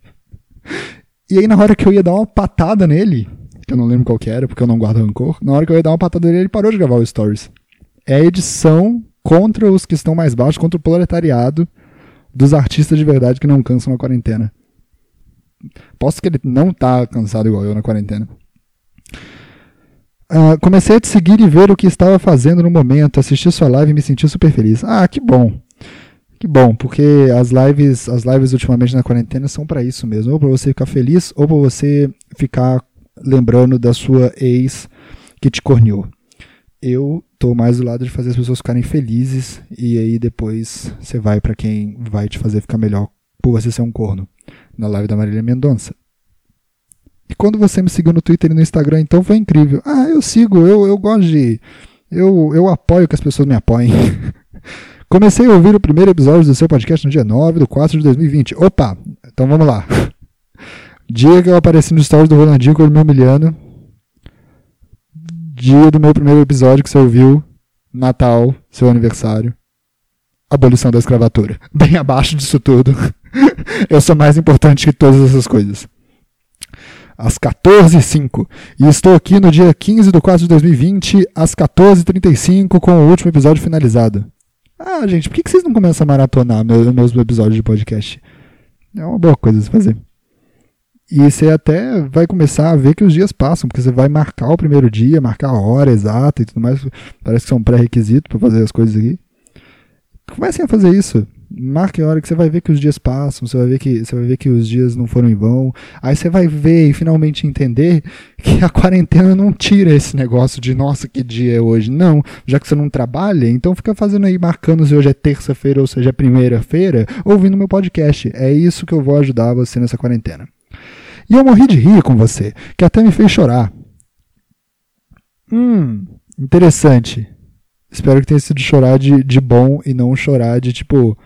E aí, na hora que eu ia dar uma patada nele, que eu não lembro qual que era, porque eu não guardo rancor, na hora que eu ia dar uma patada nele, ele parou de gravar o Stories. É a edição contra os que estão mais baixos, contra o proletariado dos artistas de verdade que não cansam na quarentena. Posso que ele não tá cansado igual eu na quarentena. Uh, comecei a te seguir e ver o que estava fazendo no momento, assisti sua live e me senti super feliz. Ah, que bom. Que bom, porque as lives, as lives ultimamente na quarentena são para isso mesmo, ou para você ficar feliz ou para você ficar lembrando da sua ex que te corneou. Eu tô mais do lado de fazer as pessoas ficarem felizes e aí depois você vai para quem vai te fazer ficar melhor por você ser um corno. Na live da Marília Mendonça. E quando você me seguiu no Twitter e no Instagram, então foi incrível. Ah, eu sigo, eu, eu gosto de. Eu, eu apoio que as pessoas me apoiem. Comecei a ouvir o primeiro episódio do seu podcast no dia 9 de 4 de 2020. Opa, então vamos lá. Dia que eu apareci no stories do Rolandinho com ele me humilhando. Dia do meu primeiro episódio que você ouviu. Natal, seu aniversário. Abolição da escravatura. Bem abaixo disso tudo. eu sou mais importante que todas essas coisas às 14h05. E estou aqui no dia 15 de 4 de 2020, às 14h35, com o último episódio finalizado. Ah, gente, por que vocês não começam a maratonar meus, episódios de podcast? É uma boa coisa a fazer. E você até vai começar a ver que os dias passam, porque você vai marcar o primeiro dia, marcar a hora exata e tudo mais. Parece que são pré-requisitos para fazer as coisas aqui. Comecem a fazer isso marque a hora que você vai ver que os dias passam, você vai ver que você vai ver que os dias não foram em vão. Aí você vai ver e finalmente entender que a quarentena não tira esse negócio de nossa, que dia é hoje. Não, já que você não trabalha, então fica fazendo aí marcando se hoje é terça-feira ou seja é primeira-feira, ouvindo meu podcast. É isso que eu vou ajudar você nessa quarentena. E eu morri de rir com você, que até me fez chorar. Hum, interessante. Espero que tenha sido chorar de, de bom e não chorar de tipo,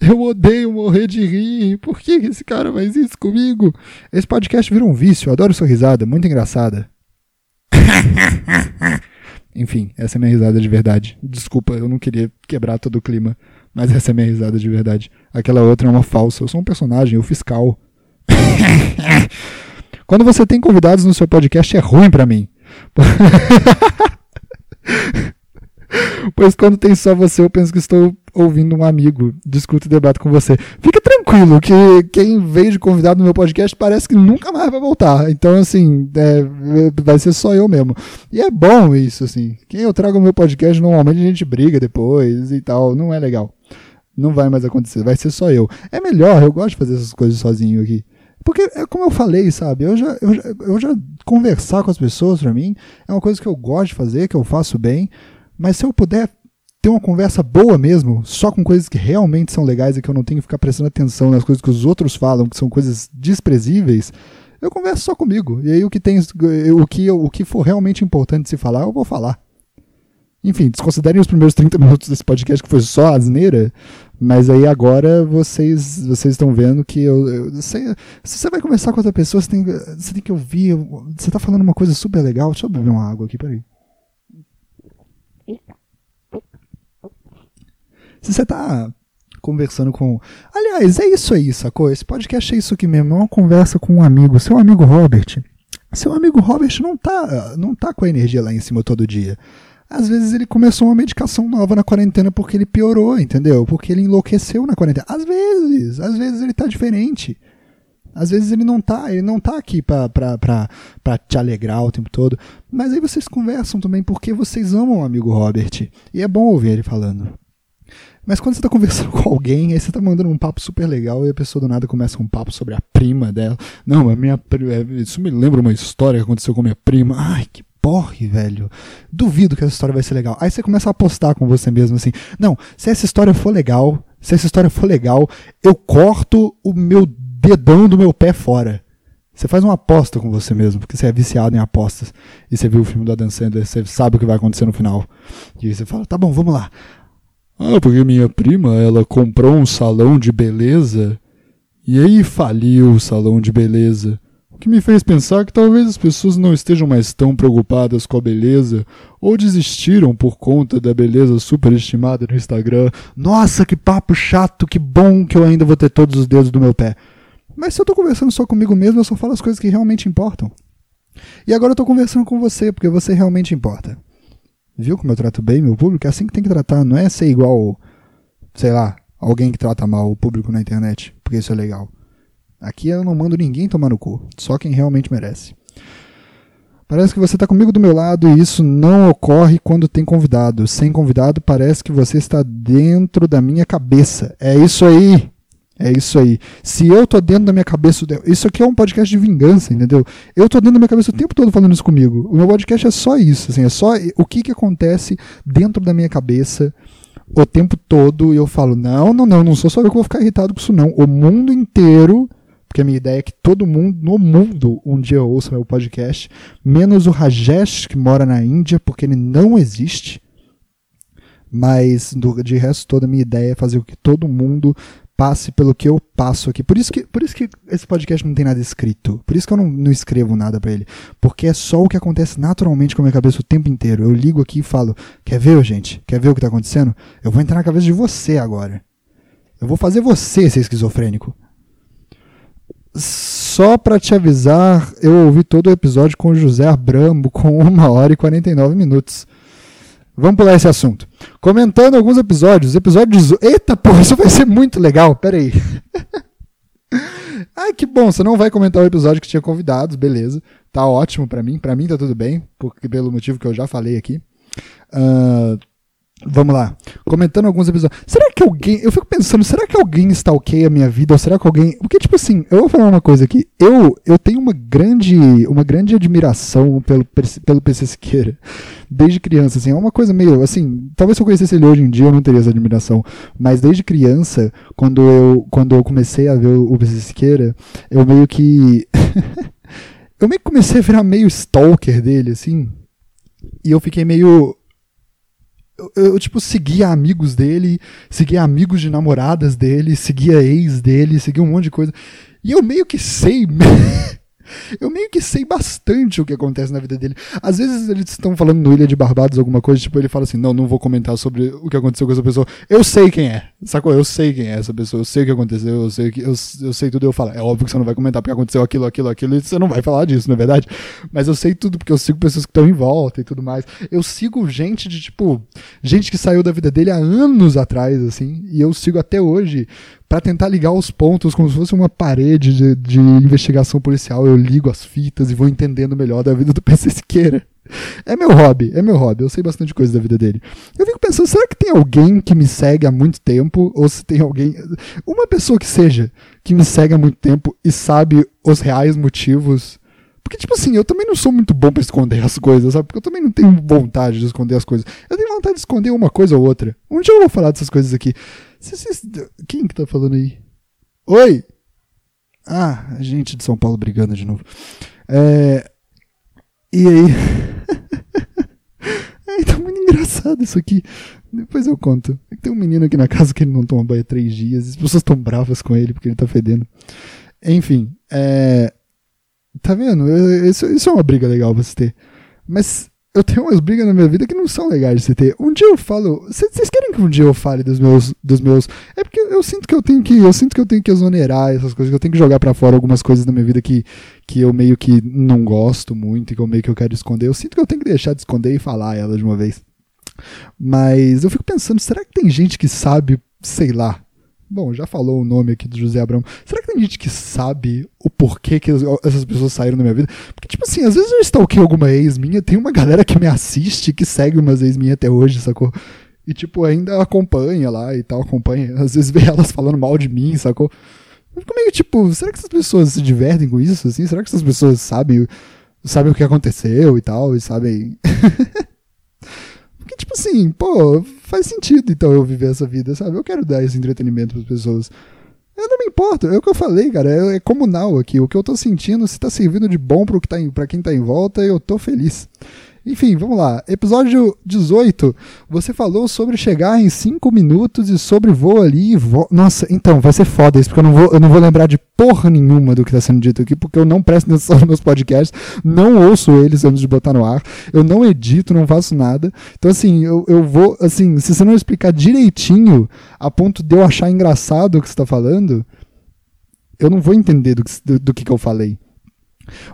eu odeio morrer de rir. Por que esse cara faz isso comigo? Esse podcast virou um vício. Adoro sua risada. Muito engraçada. Enfim, essa é minha risada de verdade. Desculpa, eu não queria quebrar todo o clima. Mas essa é minha risada de verdade. Aquela outra é uma falsa. Eu sou um personagem, o fiscal. Quando você tem convidados no seu podcast é ruim para mim. pois quando tem só você, eu penso que estou ouvindo um amigo, discuto e debato com você. Fica tranquilo que quem veio de convidado no meu podcast parece que nunca mais vai voltar. Então, assim, é, vai ser só eu mesmo. E é bom isso, assim. Quem eu trago no meu podcast, normalmente a gente briga depois e tal. Não é legal. Não vai mais acontecer, vai ser só eu. É melhor, eu gosto de fazer essas coisas sozinho aqui. Porque, é como eu falei, sabe? Eu já, eu já, eu já conversar com as pessoas, para mim, é uma coisa que eu gosto de fazer, que eu faço bem. Mas se eu puder ter uma conversa boa mesmo, só com coisas que realmente são legais e que eu não tenho que ficar prestando atenção nas coisas que os outros falam, que são coisas desprezíveis, eu converso só comigo. E aí o que tem, o que, o que for realmente importante se falar, eu vou falar. Enfim, desconsiderem os primeiros 30 minutos desse podcast que foi só asneira, mas aí agora vocês vocês estão vendo que eu, eu se você vai conversar com outra pessoa, você tem, você tem que ouvir, você tá falando uma coisa super legal. Deixa eu beber uma água aqui, peraí. Se você tá conversando com. Aliás, é isso aí, sacou? Esse podcast é isso aqui mesmo, é uma conversa com um amigo, seu amigo Robert. Seu amigo Robert não tá, não tá com a energia lá em cima todo dia. Às vezes ele começou uma medicação nova na quarentena porque ele piorou, entendeu? Porque ele enlouqueceu na quarentena. Às vezes, às vezes ele tá diferente. Às vezes ele não tá, ele não tá aqui pra, pra, pra, pra te alegrar o tempo todo. Mas aí vocês conversam também porque vocês amam o amigo Robert. E é bom ouvir ele falando. Mas quando você tá conversando com alguém, aí você tá mandando um papo super legal e a pessoa do nada começa um papo sobre a prima dela. Não, a minha é, isso me lembra uma história que aconteceu com a minha prima. Ai, que porre, velho. Duvido que essa história vai ser legal. Aí você começa a apostar com você mesmo assim. Não, se essa história for legal, se essa história for legal, eu corto o meu dedão do meu pé fora. Você faz uma aposta com você mesmo, porque você é viciado em apostas. E você viu o filme do Adam Sandler, você sabe o que vai acontecer no final. E aí você fala, tá bom, vamos lá. Ah, porque minha prima, ela comprou um salão de beleza e aí faliu o salão de beleza. Que me fez pensar que talvez as pessoas não estejam mais tão preocupadas com a beleza ou desistiram por conta da beleza superestimada no Instagram. Nossa, que papo chato, que bom que eu ainda vou ter todos os dedos do meu pé. Mas se eu tô conversando só comigo mesmo, eu só falo as coisas que realmente importam. E agora eu tô conversando com você, porque você realmente importa. Viu como eu trato bem meu público? É assim que tem que tratar, não é ser igual, sei lá, alguém que trata mal o público na internet, porque isso é legal. Aqui eu não mando ninguém tomar no cu, só quem realmente merece. Parece que você está comigo do meu lado e isso não ocorre quando tem convidado. Sem convidado, parece que você está dentro da minha cabeça. É isso aí. É isso aí. Se eu tô dentro da minha cabeça. Isso aqui é um podcast de vingança, entendeu? Eu tô dentro da minha cabeça o tempo todo falando isso comigo. O meu podcast é só isso. Assim, é só o que, que acontece dentro da minha cabeça o tempo todo. E eu falo: não, não, não, não sou só eu que vou ficar irritado com isso, não. O mundo inteiro porque a minha ideia é que todo mundo no mundo um dia ouça meu podcast, menos o Rajesh, que mora na Índia, porque ele não existe. Mas, de resto, toda a minha ideia é fazer com que todo mundo passe pelo que eu passo aqui. Por isso que, por isso que esse podcast não tem nada escrito. Por isso que eu não, não escrevo nada para ele. Porque é só o que acontece naturalmente com a minha cabeça o tempo inteiro. Eu ligo aqui e falo: Quer ver, gente? Quer ver o que tá acontecendo? Eu vou entrar na cabeça de você agora. Eu vou fazer você ser esquizofrênico. Só para te avisar, eu ouvi todo o episódio com o José Abrambo com 1 hora e 49 minutos. Vamos pular esse assunto. Comentando alguns episódios. Episódios. Eita, porra, isso vai ser muito legal. Pera aí. Ai, que bom. Você não vai comentar o episódio que tinha convidados, beleza. Tá ótimo para mim. Para mim tá tudo bem, porque pelo motivo que eu já falei aqui. Uh, Vamos lá. Comentando alguns episódios. Será que alguém. Eu fico pensando, será que alguém stalkeia a minha vida? Ou será que alguém. Porque, tipo assim, eu vou falar uma coisa aqui. Eu, eu tenho uma grande, uma grande admiração pelo, pelo PC Siqueira. Desde criança, assim. É uma coisa meio. Assim, talvez se eu conhecesse ele hoje em dia eu não teria essa admiração. Mas desde criança, quando eu, quando eu comecei a ver o PC Siqueira, eu meio que. eu meio que comecei a virar meio stalker dele, assim. E eu fiquei meio eu, eu, tipo, seguia amigos dele, seguia amigos de namoradas dele, seguia ex dele, seguia um monte de coisa. E eu meio que sei Eu meio que sei bastante o que acontece na vida dele. Às vezes eles estão falando no Ilha de Barbados alguma coisa, tipo, ele fala assim: Não, não vou comentar sobre o que aconteceu com essa pessoa. Eu sei quem é, sacou? Eu sei quem é essa pessoa, eu sei o que aconteceu, eu sei, que, eu, eu sei tudo. Eu falo: É óbvio que você não vai comentar porque aconteceu aquilo, aquilo, aquilo, e você não vai falar disso, não é verdade? Mas eu sei tudo porque eu sigo pessoas que estão em volta e tudo mais. Eu sigo gente de, tipo, gente que saiu da vida dele há anos atrás, assim, e eu sigo até hoje para tentar ligar os pontos como se fosse uma parede de, de, investigação policial. Eu ligo as fitas e vou entendendo melhor da vida do PC Siqueira. É meu hobby, é meu hobby. Eu sei bastante coisa da vida dele. Eu fico pensando, será que tem alguém que me segue há muito tempo? Ou se tem alguém. Uma pessoa que seja, que me segue há muito tempo e sabe os reais motivos. Porque, tipo assim, eu também não sou muito bom para esconder as coisas, sabe? Porque eu também não tenho vontade de esconder as coisas. Eu tenho vontade de esconder uma coisa ou outra. Um dia eu vou falar dessas coisas aqui. Quem que tá falando aí? Oi! Ah, a gente de São Paulo brigando de novo. É... E aí? é, tá muito engraçado isso aqui. Depois eu conto. É tem um menino aqui na casa que ele não toma banho há três dias. As pessoas estão bravas com ele porque ele tá fedendo. Enfim, é... Tá vendo? Isso, isso é uma briga legal você ter. Mas eu tenho umas brigas na minha vida que não são legais de se ter. Um dia eu falo, vocês querem que um dia eu fale dos meus dos meus É porque eu sinto que eu tenho que eu sinto que eu tenho que exonerar essas coisas, que eu tenho que jogar para fora algumas coisas da minha vida que que eu meio que não gosto muito e que eu meio que eu quero esconder. Eu sinto que eu tenho que deixar de esconder e falar ela de uma vez. Mas eu fico pensando, será que tem gente que sabe, sei lá, Bom, já falou o nome aqui do José Abrão. Será que tem gente que sabe o porquê que essas pessoas saíram da minha vida? Porque, tipo assim, às vezes eu stalkei alguma ex minha, tem uma galera que me assiste, que segue umas ex minha até hoje, sacou? E, tipo, ainda acompanha lá e tal, acompanha. Às vezes vê elas falando mal de mim, sacou? Eu fico meio tipo, será que essas pessoas se divertem com isso, assim? Será que essas pessoas sabem, sabem o que aconteceu e tal, e sabem... Tipo assim, pô, faz sentido então eu viver essa vida, sabe? Eu quero dar esse entretenimento para as pessoas. Eu não me importo, é o que eu falei, cara, é, é comunal aqui. O que eu tô sentindo, se tá servindo de bom pro que tá em, pra quem tá em volta, eu tô feliz. Enfim, vamos lá. Episódio 18. Você falou sobre chegar em 5 minutos e sobre voo ali. Vo... Nossa, então, vai ser foda isso, porque eu não, vou, eu não vou lembrar de porra nenhuma do que está sendo dito aqui, porque eu não presto atenção nos meus podcasts, não ouço eles antes de botar no ar, eu não edito, não faço nada. Então, assim, eu, eu vou, assim, se você não explicar direitinho, a ponto de eu achar engraçado o que você está falando, Eu não vou entender do, do, do que, que eu falei.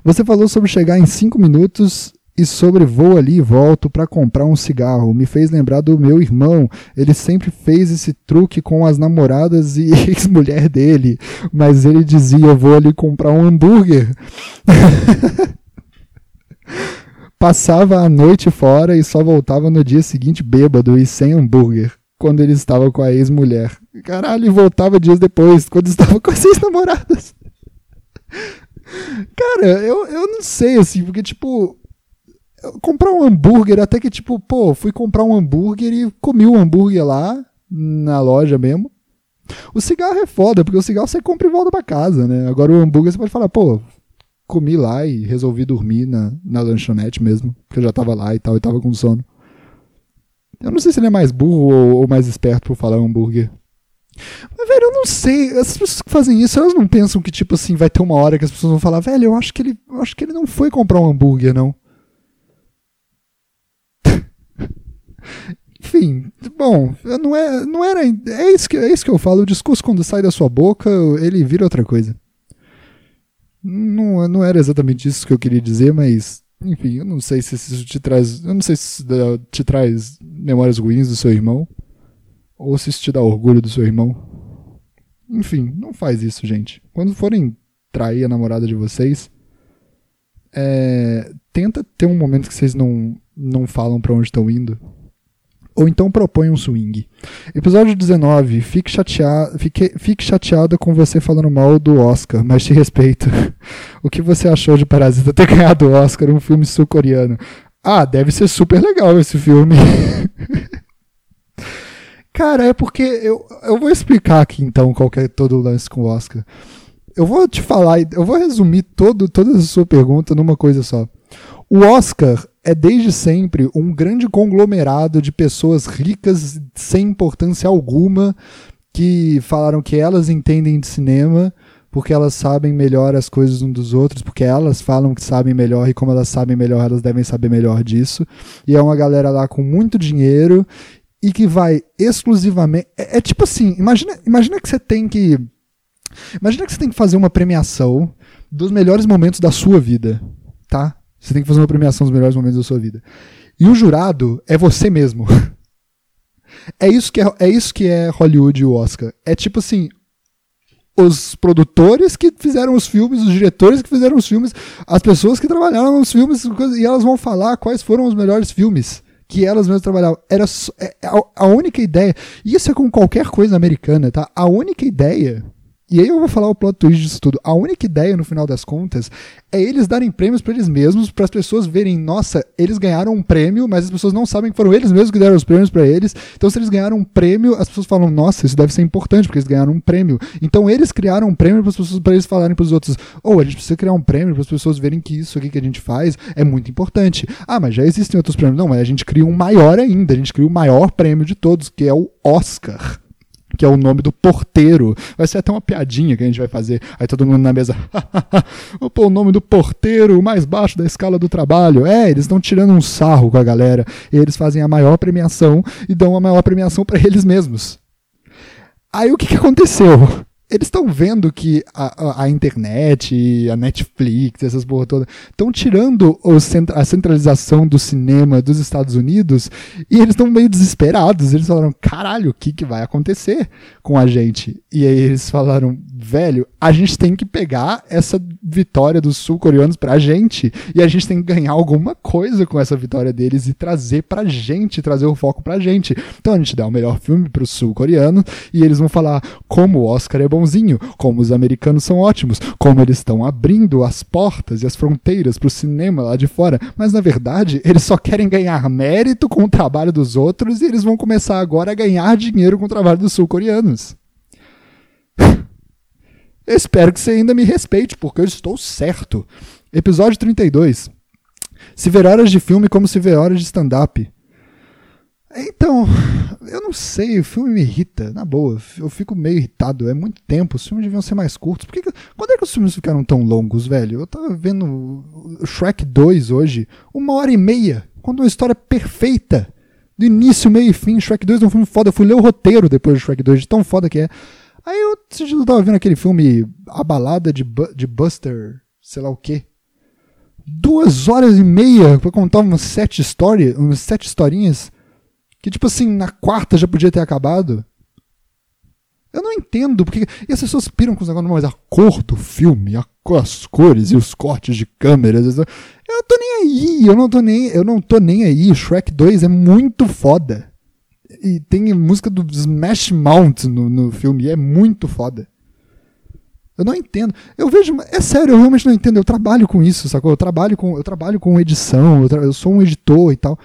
Você falou sobre chegar em 5 minutos e sobre vou ali e volto para comprar um cigarro. Me fez lembrar do meu irmão. Ele sempre fez esse truque com as namoradas e ex-mulher dele. Mas ele dizia: Eu vou ali comprar um hambúrguer. Passava a noite fora e só voltava no dia seguinte bêbado e sem hambúrguer. Quando ele estava com a ex-mulher. Caralho, e voltava dias depois, quando estava com as ex-namoradas. Cara, eu, eu não sei, assim, porque, tipo, comprar um hambúrguer, até que, tipo, pô, fui comprar um hambúrguer e comi o um hambúrguer lá, na loja mesmo. O cigarro é foda, porque o cigarro você compra e volta pra casa, né? Agora o hambúrguer você pode falar, pô, comi lá e resolvi dormir na, na lanchonete mesmo, porque eu já tava lá e tal, e tava com sono. Eu não sei se ele é mais burro ou, ou mais esperto por falar hambúrguer. Mas, velho, eu não sei. As pessoas que fazem isso, elas não pensam que, tipo assim, vai ter uma hora que as pessoas vão falar, velho, eu acho que ele, eu acho que ele não foi comprar um hambúrguer, não. Enfim, bom, não, é, não era. É isso, que, é isso que eu falo. O discurso, quando sai da sua boca, ele vira outra coisa. Não, não era exatamente isso que eu queria dizer, mas. Enfim, eu não sei se isso te traz. Eu não sei se te traz memórias ruins do seu irmão. Ou se isso te dá orgulho do seu irmão. Enfim, não faz isso, gente. Quando forem trair a namorada de vocês, é, tenta ter um momento que vocês não, não falam para onde estão indo. Ou então propõe um swing. Episódio 19. Fique, chateado, fique, fique chateada com você falando mal do Oscar, mas te respeito. o que você achou de Parasita ter ganhado o Oscar, um filme sul-coreano? Ah, deve ser super legal esse filme. Cara, é porque eu, eu vou explicar aqui então qual é todo o lance com o Oscar. Eu vou te falar, eu vou resumir todo, toda a sua pergunta numa coisa só. O Oscar é desde sempre um grande conglomerado de pessoas ricas sem importância alguma que falaram que elas entendem de cinema porque elas sabem melhor as coisas um dos outros, porque elas falam que sabem melhor e como elas sabem melhor, elas devem saber melhor disso. E é uma galera lá com muito dinheiro e que vai exclusivamente. É, é, tipo assim, imagina, imagina que você tem que. Imagina que você tem que fazer uma premiação dos melhores momentos da sua vida? Você tem que fazer uma premiação dos melhores momentos da sua vida. E o jurado é você mesmo. é isso que é, é isso que é Hollywood e o Oscar. É tipo assim, os produtores que fizeram os filmes, os diretores que fizeram os filmes, as pessoas que trabalharam nos filmes, e elas vão falar quais foram os melhores filmes que elas mesmas trabalhavam. Era é, a única ideia. Isso é com qualquer coisa americana, tá? A única ideia e aí eu vou falar o plot twist disso tudo. A única ideia, no final das contas, é eles darem prêmios para eles mesmos, para as pessoas verem, nossa, eles ganharam um prêmio, mas as pessoas não sabem que foram eles mesmos que deram os prêmios para eles. Então, se eles ganharam um prêmio, as pessoas falam, nossa, isso deve ser importante, porque eles ganharam um prêmio. Então, eles criaram um prêmio para as pessoas, para eles falarem para os outros, ou oh, a gente precisa criar um prêmio para as pessoas verem que isso aqui que a gente faz é muito importante. Ah, mas já existem outros prêmios. Não, mas a gente cria um maior ainda, a gente cria o maior prêmio de todos, que é o Oscar que é o nome do porteiro. Vai ser até uma piadinha que a gente vai fazer. Aí todo mundo na mesa, pôr o nome do porteiro mais baixo da escala do trabalho. É, eles estão tirando um sarro com a galera. Eles fazem a maior premiação e dão a maior premiação para eles mesmos. Aí o que, que aconteceu? Eles estão vendo que a, a, a, internet, a Netflix, essas porra todas, estão tirando a centralização do cinema dos Estados Unidos e eles estão meio desesperados. Eles falaram: caralho, o que, que vai acontecer com a gente? E aí eles falaram: velho, a gente tem que pegar essa vitória dos sul-coreanos pra gente e a gente tem que ganhar alguma coisa com essa vitória deles e trazer pra gente, trazer o foco pra gente. Então a gente dá o melhor filme pros sul-coreanos e eles vão falar como o Oscar é bonzinho, como os americanos são ótimos, como eles estão abrindo as portas e as fronteiras pro cinema lá de fora, mas na verdade eles só querem ganhar mérito com o trabalho dos outros e eles vão começar agora a ganhar dinheiro com o trabalho dos sul-coreanos. Espero que você ainda me respeite, porque eu estou certo. Episódio 32. Se ver horas de filme como se ver horas de stand-up. Então, eu não sei, o filme me irrita, na boa. Eu fico meio irritado, é muito tempo, os filmes deviam ser mais curtos. Por que, quando é que os filmes ficaram tão longos, velho? Eu tava vendo Shrek 2 hoje, uma hora e meia, quando uma história perfeita. Do início, meio e fim, Shrek 2 é um filme foda. Eu fui ler o roteiro depois de Shrek 2, de tão foda que é. Aí eu eu tava vendo aquele filme A Balada de, Bu- de Buster, sei lá o quê. Duas horas e meia pra contar umas sete histórias, umas sete historinhas. Que, tipo assim, na quarta já podia ter acabado. Eu não entendo porque. E as pessoas piram com os negócios, mas a cor do filme, a as cores e os cortes de câmeras. Eu não tô nem aí, eu não tô nem, eu não tô nem aí. Shrek 2 é muito foda. E tem música do Smash Mouth no, no filme, e é muito foda. Eu não entendo. Eu vejo, é sério, eu realmente não entendo. Eu trabalho com isso, sacou? Eu trabalho com, eu trabalho com edição, eu, tra- eu sou um editor e tal.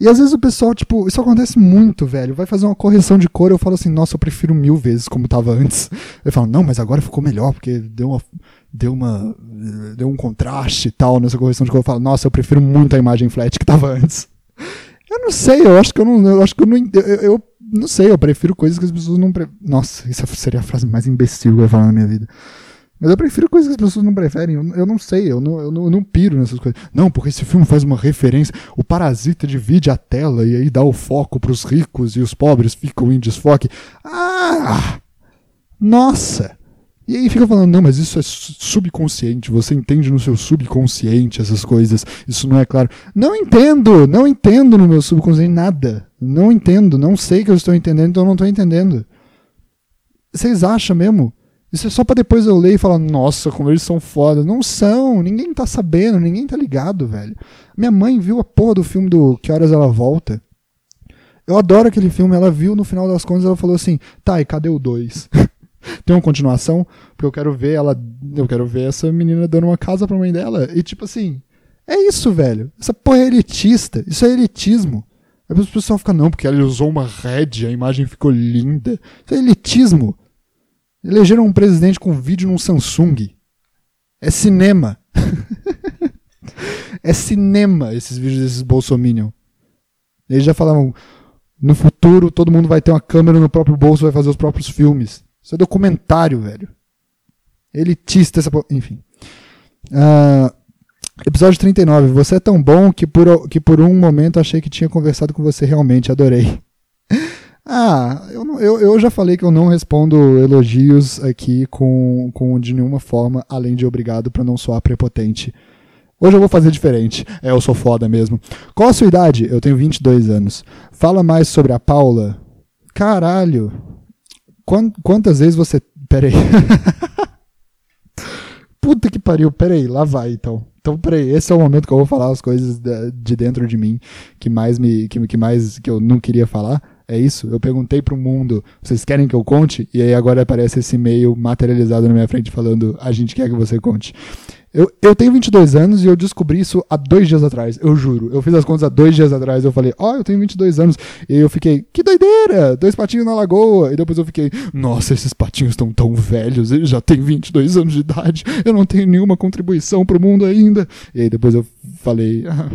E às vezes o pessoal, tipo, isso acontece muito, velho. Vai fazer uma correção de cor, eu falo assim, nossa, eu prefiro mil vezes como tava antes. Eu falo, não, mas agora ficou melhor, porque deu uma. Deu uma. Deu um contraste e tal nessa correção de cor. Eu falo, nossa, eu prefiro muito a imagem flat que tava antes. Eu não sei, eu acho que eu não. Eu acho que eu não. Eu, eu não sei, eu prefiro coisas que as pessoas não. Pre... Nossa, isso seria a frase mais imbecil que eu ia falar na minha vida. Mas eu prefiro coisas que as pessoas não preferem. Eu, eu não sei, eu não, eu, não, eu não piro nessas coisas. Não, porque esse filme faz uma referência. O parasita divide a tela e aí dá o foco pros ricos e os pobres ficam em desfoque. Ah! Nossa! E aí fica falando, não, mas isso é su- subconsciente, você entende no seu subconsciente essas coisas, isso não é claro. Não entendo, não entendo no meu subconsciente nada. Não entendo, não sei que eu estou entendendo, então eu não estou entendendo. Vocês acham mesmo? Isso é só pra depois eu ler e falar, nossa, como eles são foda. Não são, ninguém tá sabendo, ninguém tá ligado, velho. Minha mãe viu a porra do filme do Que Horas Ela Volta. Eu adoro aquele filme, ela viu no final das contas, ela falou assim, tá, e cadê o 2? Tem uma continuação? Porque eu quero ver ela. Eu quero ver essa menina dando uma casa pra mãe dela. E tipo assim, é isso, velho. Essa porra é elitista. Isso é elitismo. Aí o pessoal fica, não, porque ela usou uma red, a imagem ficou linda. Isso é elitismo. Elegeram um presidente com vídeo num Samsung. É cinema. é cinema esses vídeos desses Bolsominion. Eles já falavam, no futuro todo mundo vai ter uma câmera no próprio bolso vai fazer os próprios filmes. Isso é documentário, velho. Elitista essa. Enfim. Ah, episódio 39. Você é tão bom que por, que por um momento achei que tinha conversado com você realmente. Adorei. Ah, eu, eu, eu já falei que eu não respondo elogios aqui com, com de nenhuma forma, além de obrigado pra não soar prepotente. Hoje eu vou fazer diferente. É, eu sou foda mesmo. Qual a sua idade? Eu tenho 22 anos. Fala mais sobre a Paula. Caralho. Quan- quantas vezes você. Pera aí. Puta que pariu. Pera aí, lá vai então. Então, peraí, esse é o momento que eu vou falar as coisas de dentro de mim que mais me. que, que mais que eu não queria falar. É isso? Eu perguntei pro mundo, vocês querem que eu conte? E aí agora aparece esse e-mail materializado na minha frente falando, a gente quer que você conte. Eu, eu tenho 22 anos e eu descobri isso há dois dias atrás, eu juro. Eu fiz as contas há dois dias atrás, eu falei, ó, eu tenho 22 anos. E eu fiquei, que doideira, dois patinhos na lagoa. E depois eu fiquei, nossa, esses patinhos estão tão velhos, eles já têm 22 anos de idade, eu não tenho nenhuma contribuição pro mundo ainda. E aí depois eu falei, ah,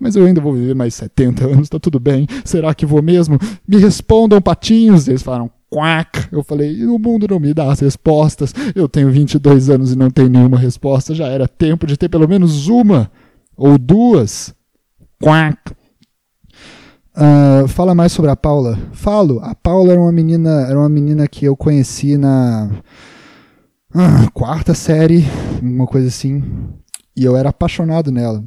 mas eu ainda vou viver mais 70 anos, tá tudo bem. Será que vou mesmo? Me respondam, patinhos. E eles falaram, quack. Eu falei, o mundo não me dá as respostas. Eu tenho 22 anos e não tenho nenhuma resposta. Já era tempo de ter pelo menos uma ou duas. Quack. Ah, fala mais sobre a Paula. Falo. A Paula era uma menina, era uma menina que eu conheci na ah, quarta série, uma coisa assim. E eu era apaixonado nela.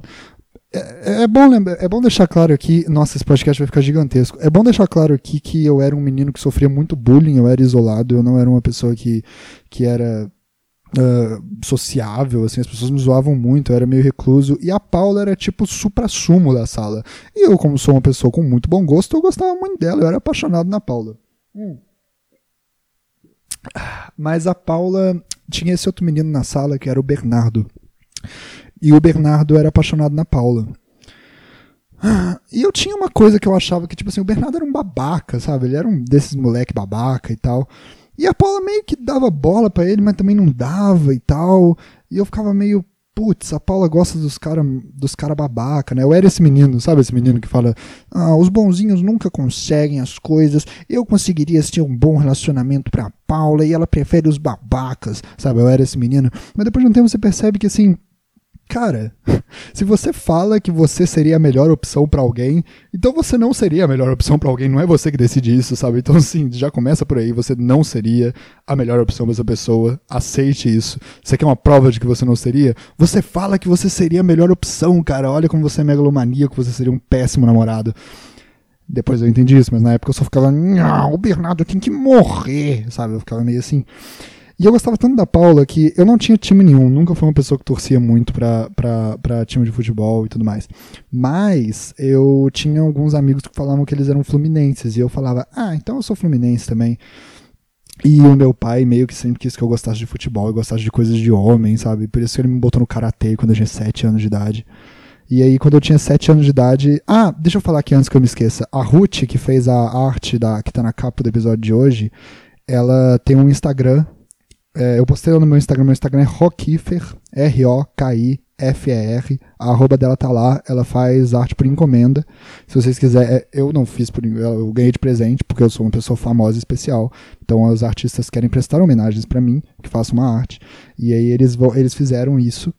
É, é bom lembrar, é bom deixar claro aqui. Nossa, esse podcast vai ficar gigantesco. É bom deixar claro aqui que eu era um menino que sofria muito bullying, eu era isolado, eu não era uma pessoa que, que era ah, sociável, assim, as pessoas me zoavam muito, eu era meio recluso. E a Paula era tipo o supra-sumo da sala. E eu, como sou uma pessoa com muito bom gosto, eu gostava muito dela, eu era apaixonado na Paula. Mas a Paula tinha esse outro menino na sala que era o Bernardo. E o Bernardo era apaixonado na Paula. Ah, E eu tinha uma coisa que eu achava que, tipo assim, o Bernardo era um babaca, sabe? Ele era um desses moleque babaca e tal. E a Paula meio que dava bola pra ele, mas também não dava e tal. E eu ficava meio, putz, a Paula gosta dos cara, dos cara babaca, né? Eu era esse menino, sabe? Esse menino que fala, ah, os bonzinhos nunca conseguem as coisas. Eu conseguiria ter um bom relacionamento pra Paula e ela prefere os babacas, sabe? Eu era esse menino. Mas depois de um tempo você percebe que, assim, Cara, se você fala que você seria a melhor opção para alguém, então você não seria a melhor opção para alguém, não é você que decide isso, sabe? Então, assim, já começa por aí, você não seria a melhor opção para essa pessoa, aceite isso. Você quer uma prova de que você não seria? Você fala que você seria a melhor opção, cara, olha como você é megalomaníaco, você seria um péssimo namorado. Depois eu entendi isso, mas na época eu só ficava, o Bernardo tem que morrer, sabe? Eu ficava meio assim. E eu gostava tanto da Paula que eu não tinha time nenhum, nunca fui uma pessoa que torcia muito pra, pra, pra time de futebol e tudo mais. Mas eu tinha alguns amigos que falavam que eles eram fluminenses, e eu falava, ah, então eu sou fluminense também. E o meu pai meio que sempre quis que eu gostasse de futebol e gostasse de coisas de homem, sabe? Por isso que ele me botou no karatê quando eu tinha 7 anos de idade. E aí, quando eu tinha 7 anos de idade. Ah, deixa eu falar aqui antes que eu me esqueça. A Ruth, que fez a arte da, que tá na capa do episódio de hoje, ela tem um Instagram é, eu postei lá no meu Instagram, meu Instagram é Rockifer, R-O-K-I-F-E-R, a arroba dela tá lá, ela faz arte por encomenda. Se vocês quiserem, é, eu não fiz por eu ganhei de presente, porque eu sou uma pessoa famosa e especial. Então os artistas querem prestar homenagens para mim, que faço uma arte. E aí eles, eles fizeram isso uh,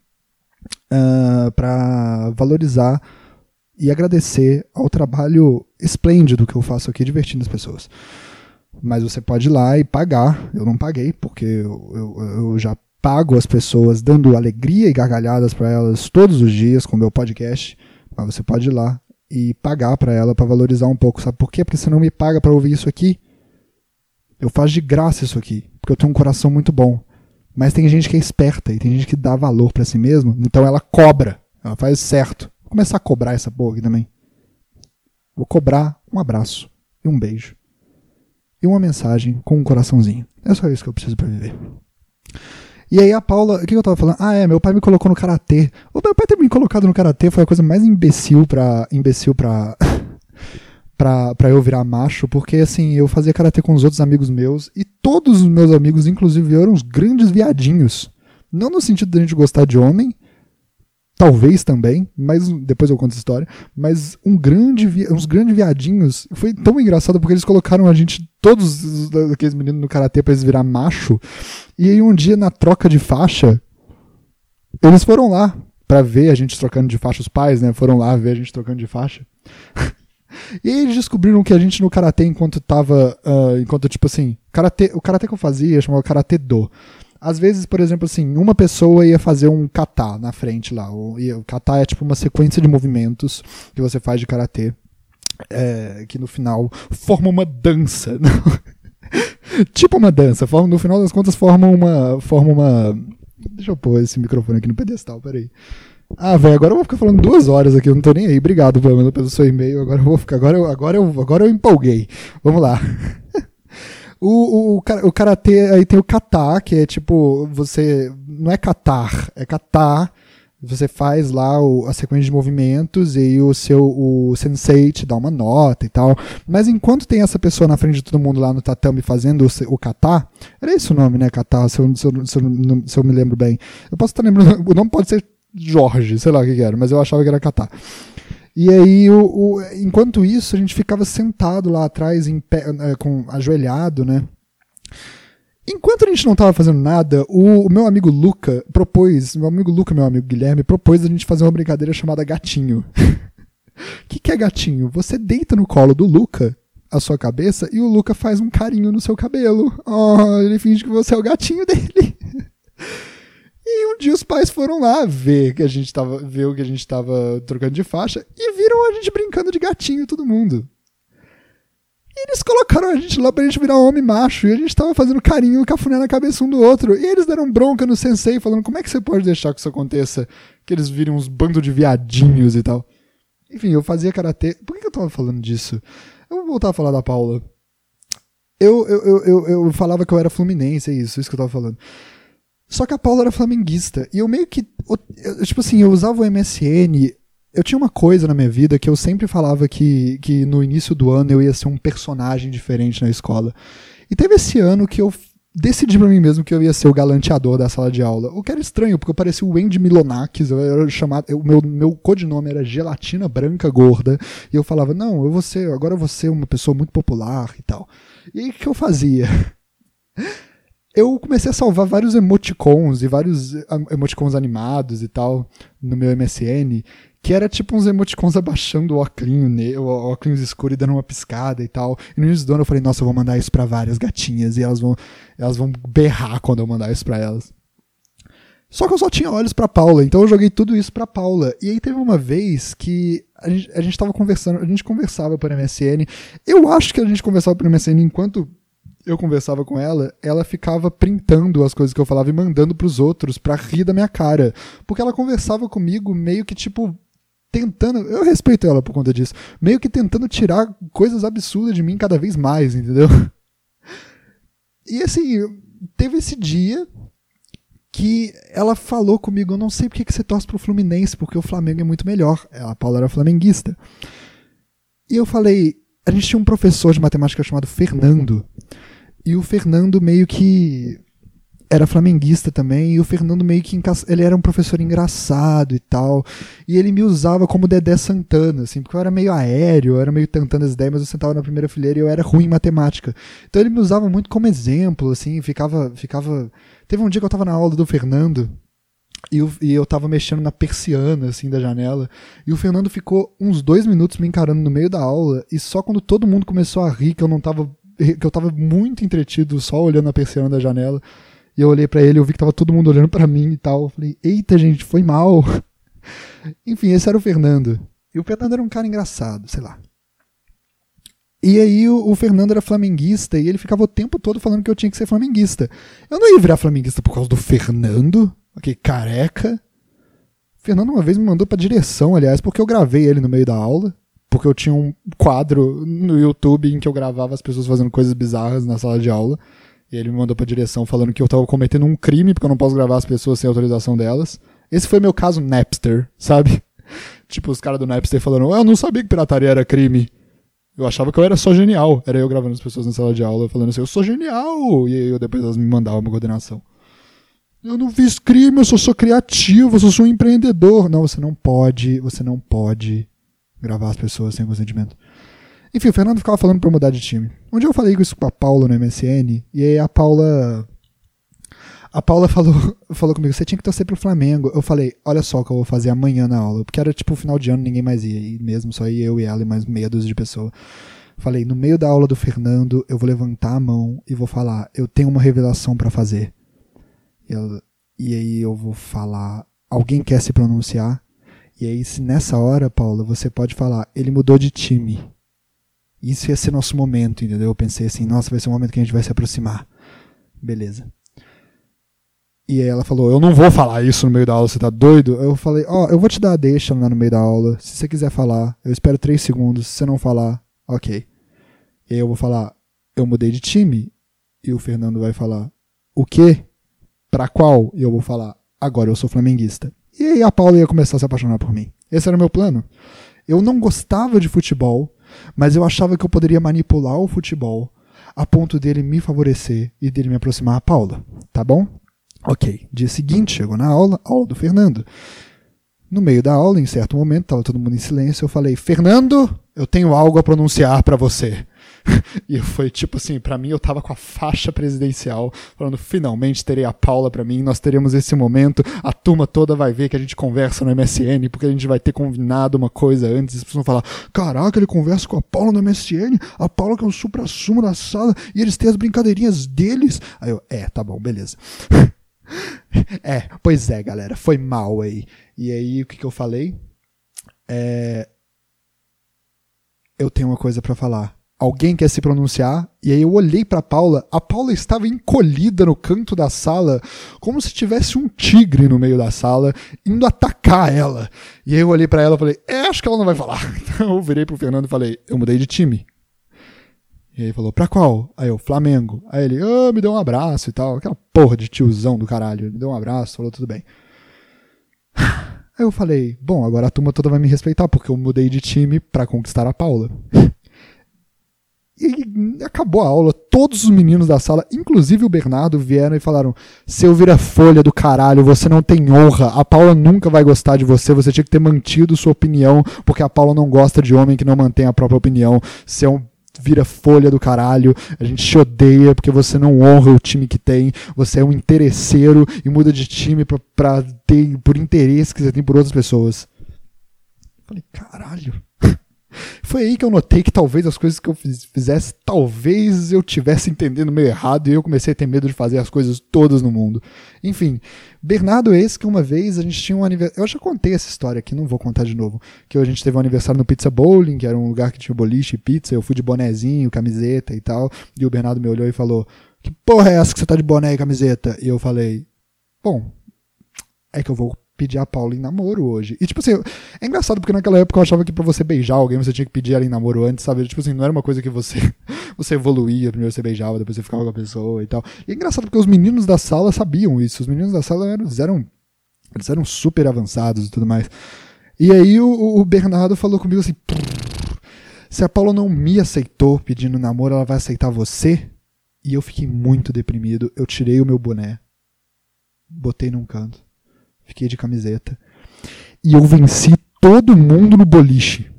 ah, para valorizar e agradecer ao trabalho esplêndido que eu faço aqui divertindo as pessoas mas você pode ir lá e pagar. Eu não paguei, porque eu, eu, eu já pago as pessoas dando alegria e gargalhadas para elas todos os dias com o meu podcast. Mas você pode ir lá e pagar para ela para valorizar um pouco. Sabe por quê? Porque você não me paga para ouvir isso aqui. Eu faço de graça isso aqui, porque eu tenho um coração muito bom. Mas tem gente que é esperta e tem gente que dá valor para si mesmo, então ela cobra. Ela faz certo. Vou começar a cobrar essa porra aqui também. Vou cobrar um abraço e um beijo e uma mensagem com um coraçãozinho. É só isso que eu preciso para viver. E aí a Paula, o que eu tava falando? Ah, é, meu pai me colocou no karatê. O meu pai ter me colocado no karatê foi a coisa mais imbecil pra. imbecil pra. pra, pra eu virar macho, porque assim, eu fazia karatê com os outros amigos meus, e todos os meus amigos, inclusive, eram uns grandes viadinhos. Não no sentido da gente gostar de homem, talvez também, mas depois eu conto a história, mas um grande, uns grandes viadinhos, foi tão engraçado porque eles colocaram a gente, todos aqueles meninos no karatê pra eles virar macho, e aí um dia na troca de faixa, eles foram lá para ver a gente trocando de faixa, os pais, né, foram lá ver a gente trocando de faixa. E eles descobriram que a gente no karatê, enquanto tava. Uh, enquanto, tipo assim, karatê, o karatê que eu fazia chamava karatê do. Às vezes, por exemplo, assim, uma pessoa ia fazer um kata na frente lá. O, kata é tipo uma sequência de movimentos que você faz de karatê. É, que no final forma uma dança. tipo uma dança. Forma, no final das contas, forma uma. Forma uma. Deixa eu pôr esse microfone aqui no pedestal, peraí. Ah, velho, agora eu vou ficar falando duas horas aqui, eu não tô nem aí. Obrigado, pelo, pelo seu e-mail. Agora eu vou ficar. Agora eu, agora eu, agora eu empolguei. Vamos lá. O, o, o karatê, aí tem o kata, que é tipo, você. Não é katar, é kata. Você faz lá o, a sequência de movimentos e o seu o sensei te dá uma nota e tal. Mas enquanto tem essa pessoa na frente de todo mundo lá no tatame fazendo o, o kata, era esse o nome, né? Kata, se eu, se eu, se eu, se eu me lembro bem. Eu posso estar lembrando, o nome pode ser Jorge, sei lá o que, que era, mas eu achava que era kata. E aí, o, o, enquanto isso, a gente ficava sentado lá atrás, em pé, é, com, ajoelhado, né? Enquanto a gente não estava fazendo nada, o, o, meu amigo Luca propôs, meu amigo Luca, meu amigo Guilherme, propôs a gente fazer uma brincadeira chamada gatinho. O que, que é gatinho? Você deita no colo do Luca a sua cabeça e o Luca faz um carinho no seu cabelo. Oh, ele finge que você é o gatinho dele. E um dia os pais foram lá ver que a gente tava, ver o que a gente tava trocando de faixa e viram a gente brincando de gatinho todo mundo. E eles colocaram a gente lá pra gente virar homem macho e a gente tava fazendo carinho, cafuné na cabeça um do outro. E eles deram bronca no sensei falando como é que você pode deixar que isso aconteça? Que eles virem uns bandos de viadinhos e tal. Enfim, eu fazia karatê. Por que eu tava falando disso? Eu vou voltar a falar da Paula. Eu, eu, eu, eu, eu falava que eu era fluminense, é isso, isso que eu tava falando. Só que a Paula era flamenguista. E eu meio que. Eu, tipo assim, eu usava o MSN. Eu tinha uma coisa na minha vida que eu sempre falava que, que no início do ano eu ia ser um personagem diferente na escola. E teve esse ano que eu decidi pra mim mesmo que eu ia ser o galanteador da sala de aula. O que era estranho, porque eu parecia o Wendy Milonakis, eu era chamado, o meu, meu codinome era Gelatina Branca Gorda, e eu falava, não, eu vou ser, agora eu vou ser uma pessoa muito popular e tal. E o que eu fazia? eu comecei a salvar vários emoticons e vários emoticons animados e tal no meu MSN, que era tipo uns emoticons abaixando o óculos, o óculos escuro e dando uma piscada e tal. E no início do ano eu falei, nossa, eu vou mandar isso para várias gatinhas e elas vão, elas vão berrar quando eu mandar isso para elas. Só que eu só tinha olhos para Paula, então eu joguei tudo isso para Paula. E aí teve uma vez que a gente, a gente tava conversando, a gente conversava por MSN. Eu acho que a gente conversava por MSN enquanto eu conversava com ela, ela ficava printando as coisas que eu falava e mandando pros outros pra rir da minha cara. Porque ela conversava comigo meio que tipo tentando, eu respeito ela por conta disso, meio que tentando tirar coisas absurdas de mim cada vez mais, entendeu? E assim, teve esse dia que ela falou comigo, eu não sei porque que você torce pro Fluminense, porque o Flamengo é muito melhor. A Paula era flamenguista. E eu falei, a gente tinha um professor de matemática chamado Fernando. E o Fernando meio que era flamenguista também, e o Fernando meio que ele era um professor engraçado e tal, e ele me usava como Dedé Santana, assim, porque eu era meio aéreo, eu era meio tentando as ideias, mas eu sentava na primeira fileira e eu era ruim em matemática. Então ele me usava muito como exemplo, assim, ficava, ficava... Teve um dia que eu tava na aula do Fernando, e eu, e eu tava mexendo na persiana, assim, da janela, e o Fernando ficou uns dois minutos me encarando no meio da aula, e só quando todo mundo começou a rir, que eu não tava que eu tava muito entretido só olhando a persiana da janela, e eu olhei para ele, eu vi que tava todo mundo olhando para mim e tal. Eu falei, eita, gente, foi mal. Enfim, esse era o Fernando. E o Fernando era um cara engraçado, sei lá. E aí o, o, Fernando era flamenguista e ele ficava o tempo todo falando que eu tinha que ser flamenguista. Eu não ia virar flamenguista por causa do Fernando, aquele careca. O Fernando uma vez me mandou pra direção, aliás, porque eu gravei ele no meio da aula. Porque eu tinha um quadro no YouTube em que eu gravava as pessoas fazendo coisas bizarras na sala de aula. E ele me mandou pra direção falando que eu tava cometendo um crime porque eu não posso gravar as pessoas sem autorização delas. Esse foi meu caso Napster, sabe? Tipo, os caras do Napster falando, eu não sabia que pirataria era crime. Eu achava que eu era só genial. Era eu gravando as pessoas na sala de aula falando assim, eu sou genial! E aí eu, depois elas me mandavam uma coordenação. Eu não fiz crime, eu só sou criativo, eu só sou um empreendedor. Não, você não pode, você não pode gravar as pessoas sem consentimento. Enfim, o Fernando ficava falando pra mudar de time. Um dia eu falei isso com a Paula no MSN, e aí a Paula. A Paula falou, falou comigo, você tinha que torcer pro Flamengo. Eu falei, olha só o que eu vou fazer amanhã na aula. Porque era tipo final de ano, ninguém mais ia. E mesmo só ia eu e ela e mais meia dúzia de pessoas. Falei, no meio da aula do Fernando, eu vou levantar a mão e vou falar, eu tenho uma revelação para fazer. E, ela, e aí eu vou falar, alguém quer se pronunciar? E aí, se nessa hora, Paula, você pode falar, ele mudou de time. Isso ia ser nosso momento, entendeu? Eu pensei assim, nossa, vai ser um momento que a gente vai se aproximar. Beleza. E aí ela falou, eu não vou falar isso no meio da aula, você tá doido? Eu falei, ó, oh, eu vou te dar a deixa lá no meio da aula. Se você quiser falar, eu espero três segundos. Se você não falar, ok. E aí eu vou falar, eu mudei de time. E o Fernando vai falar, o quê? Pra qual? E eu vou falar, agora eu sou flamenguista. E aí a Paula ia começar a se apaixonar por mim. Esse era o meu plano. Eu não gostava de futebol, mas eu achava que eu poderia manipular o futebol a ponto dele me favorecer e dele me aproximar a Paula, tá bom? Ok, dia seguinte, chegou na aula, aula do Fernando. No meio da aula, em certo momento, estava todo mundo em silêncio, eu falei: Fernando, eu tenho algo a pronunciar para você. e foi tipo assim, para mim eu tava com a faixa presidencial, falando finalmente terei a Paula para mim, nós teremos esse momento, a turma toda vai ver que a gente conversa no MSN, porque a gente vai ter combinado uma coisa antes, pessoas vão falar, caraca, ele conversa com a Paula no MSN, a Paula que é o supra-sumo da sala, e eles têm as brincadeirinhas deles. Aí eu, é, tá bom, beleza. é, pois é, galera, foi mal aí. E aí, o que, que eu falei? É... Eu tenho uma coisa para falar alguém quer se pronunciar, e aí eu olhei para Paula, a Paula estava encolhida no canto da sala, como se tivesse um tigre no meio da sala, indo atacar ela. E aí eu olhei para ela e falei, é, acho que ela não vai falar. Então eu virei pro Fernando e falei, eu mudei de time. E aí ele falou, pra qual? Aí eu, Flamengo. Aí ele, ah, me deu um abraço e tal, aquela porra de tiozão do caralho, me deu um abraço, falou tudo bem. Aí eu falei, bom, agora a turma toda vai me respeitar, porque eu mudei de time para conquistar a Paula. E acabou a aula, todos os meninos da sala, inclusive o Bernardo, vieram e falaram: Seu vira-folha do caralho, você não tem honra, a Paula nunca vai gostar de você, você tinha que ter mantido sua opinião, porque a Paula não gosta de homem que não mantém a própria opinião. Você é um vira folha do caralho, a gente te odeia porque você não honra o time que tem, você é um interesseiro e muda de time pra, pra ter por interesse que você tem por outras pessoas. Eu falei, caralho. Foi aí que eu notei que talvez as coisas que eu fizesse, talvez eu tivesse entendendo meio errado e eu comecei a ter medo de fazer as coisas todas no mundo. Enfim, Bernardo esse que uma vez a gente tinha um aniversário. Eu já contei essa história aqui, não vou contar de novo. Que a gente teve um aniversário no Pizza Bowling, que era um lugar que tinha boliche e pizza. Eu fui de bonezinho, camiseta e tal. E o Bernardo me olhou e falou: Que porra é essa que você tá de boné e camiseta? E eu falei: Bom, é que eu vou pedir a Paula em namoro hoje. E, tipo assim, é engraçado porque naquela época eu achava que pra você beijar alguém você tinha que pedir ela em namoro antes, sabe? Tipo assim, não era uma coisa que você você evoluía, primeiro você beijava, depois você ficava com a pessoa e tal. E é engraçado porque os meninos da sala sabiam isso. Os meninos da sala eram, eram, eles eram super avançados e tudo mais. E aí o, o Bernardo falou comigo assim: se a Paula não me aceitou pedindo namoro, ela vai aceitar você? E eu fiquei muito deprimido. Eu tirei o meu boné, botei num canto fiquei de camiseta. E eu venci todo mundo no boliche.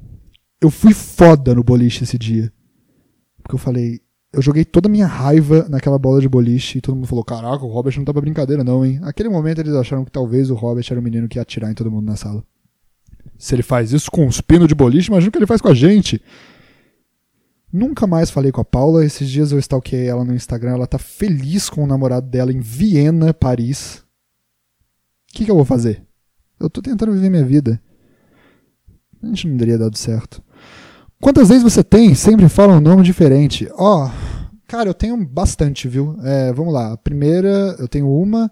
Eu fui foda no boliche esse dia. Porque eu falei, eu joguei toda a minha raiva naquela bola de boliche e todo mundo falou: Caraca, o Robert não tá pra brincadeira, não, hein? Naquele momento eles acharam que talvez o Robert era o menino que ia atirar em todo mundo na sala. Se ele faz isso com os pinos de boliche, imagina o que ele faz com a gente. Nunca mais falei com a Paula. Esses dias eu stalkeei ela no Instagram. Ela tá feliz com o namorado dela em Viena, Paris. O que, que eu vou fazer? Eu tô tentando viver minha vida. A gente não teria dado certo. Quantas vezes você tem? Sempre fala um nome diferente. Ó, oh, cara, eu tenho bastante, viu? É, vamos lá. A primeira, eu tenho uma,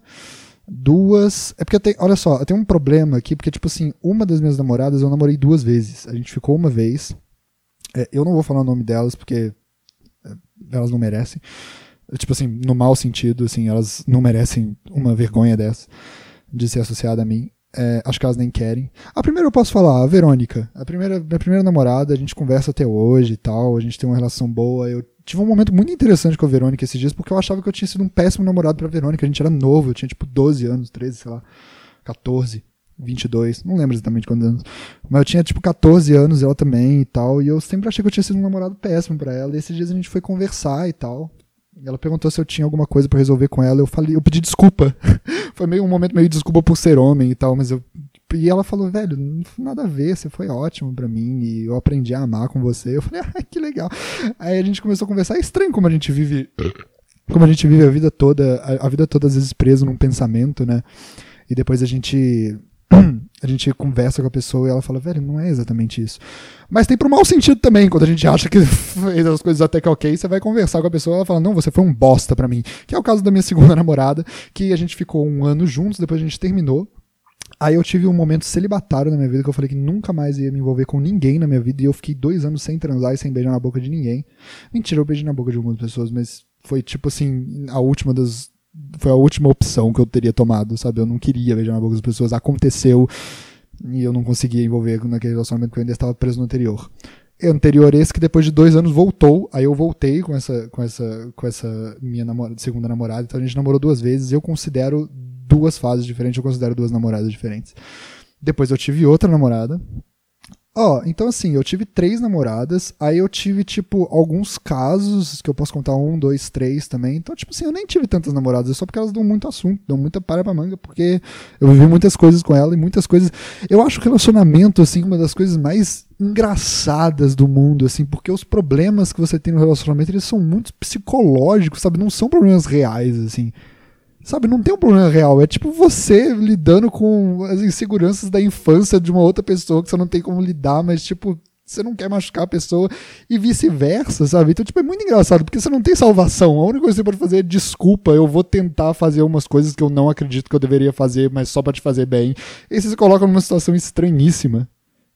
duas. É porque eu tenho. Olha só, eu tenho um problema aqui, porque, tipo assim, uma das minhas namoradas eu namorei duas vezes. A gente ficou uma vez. É, eu não vou falar o nome delas, porque é, elas não merecem. Tipo assim, no mau sentido, assim, elas não merecem uma vergonha dessa de ser associada a mim. É, acho que elas nem querem. A primeira eu posso falar, a Verônica. A primeira, minha primeira namorada, a gente conversa até hoje e tal, a gente tem uma relação boa. Eu tive um momento muito interessante com a Verônica esses dias, porque eu achava que eu tinha sido um péssimo namorado pra Verônica. A gente era novo, eu tinha tipo 12 anos, 13, sei lá, 14. 22, não lembro exatamente quantos anos. Mas eu tinha tipo 14 anos, ela também e tal. E eu sempre achei que eu tinha sido um namorado péssimo para ela. E esses dias a gente foi conversar e tal. Ela perguntou se eu tinha alguma coisa para resolver com ela. Eu falei, eu pedi desculpa. foi meio um momento meio desculpa por ser homem e tal, mas eu e ela falou, velho, nada a ver, você foi ótimo para mim e eu aprendi a amar com você. Eu falei, ah, que legal. Aí a gente começou a conversar. É estranho como a gente vive, como a gente vive a vida toda, a, a vida toda às vezes preso num pensamento, né? E depois a gente a gente conversa com a pessoa e ela fala, velho, não é exatamente isso. Mas tem pro mau sentido também, quando a gente acha que fez as coisas até que ok, você vai conversar com a pessoa e ela fala, não, você foi um bosta pra mim. Que é o caso da minha segunda namorada, que a gente ficou um ano juntos, depois a gente terminou. Aí eu tive um momento celibatário na minha vida que eu falei que nunca mais ia me envolver com ninguém na minha vida e eu fiquei dois anos sem transar e sem beijar na boca de ninguém. Mentira, eu beijei na boca de algumas pessoas, mas foi tipo assim, a última das foi a última opção que eu teria tomado, sabe? Eu não queria beijar na boca das pessoas. Aconteceu e eu não conseguia envolver naquele relacionamento que eu ainda estava preso no anterior. Anterior esse que depois de dois anos voltou, aí eu voltei com essa, com essa, com essa minha segunda namorada, então a gente namorou duas vezes. Eu considero duas fases diferentes, eu considero duas namoradas diferentes. Depois eu tive outra namorada, Ó, oh, então assim, eu tive três namoradas, aí eu tive, tipo, alguns casos, que eu posso contar um, dois, três também. Então, tipo assim, eu nem tive tantas namoradas, é só porque elas dão muito assunto, dão muita para pra manga, porque eu vivi muitas coisas com ela e muitas coisas. Eu acho o relacionamento, assim, uma das coisas mais engraçadas do mundo, assim, porque os problemas que você tem no relacionamento, eles são muito psicológicos, sabe? Não são problemas reais, assim. Sabe, não tem um problema real. É tipo você lidando com as inseguranças da infância de uma outra pessoa que você não tem como lidar, mas tipo, você não quer machucar a pessoa e vice-versa, sabe? Então, tipo, é muito engraçado, porque você não tem salvação. A única coisa que você pode fazer é desculpa, eu vou tentar fazer umas coisas que eu não acredito que eu deveria fazer, mas só para te fazer bem. E você se coloca numa situação estranhíssima,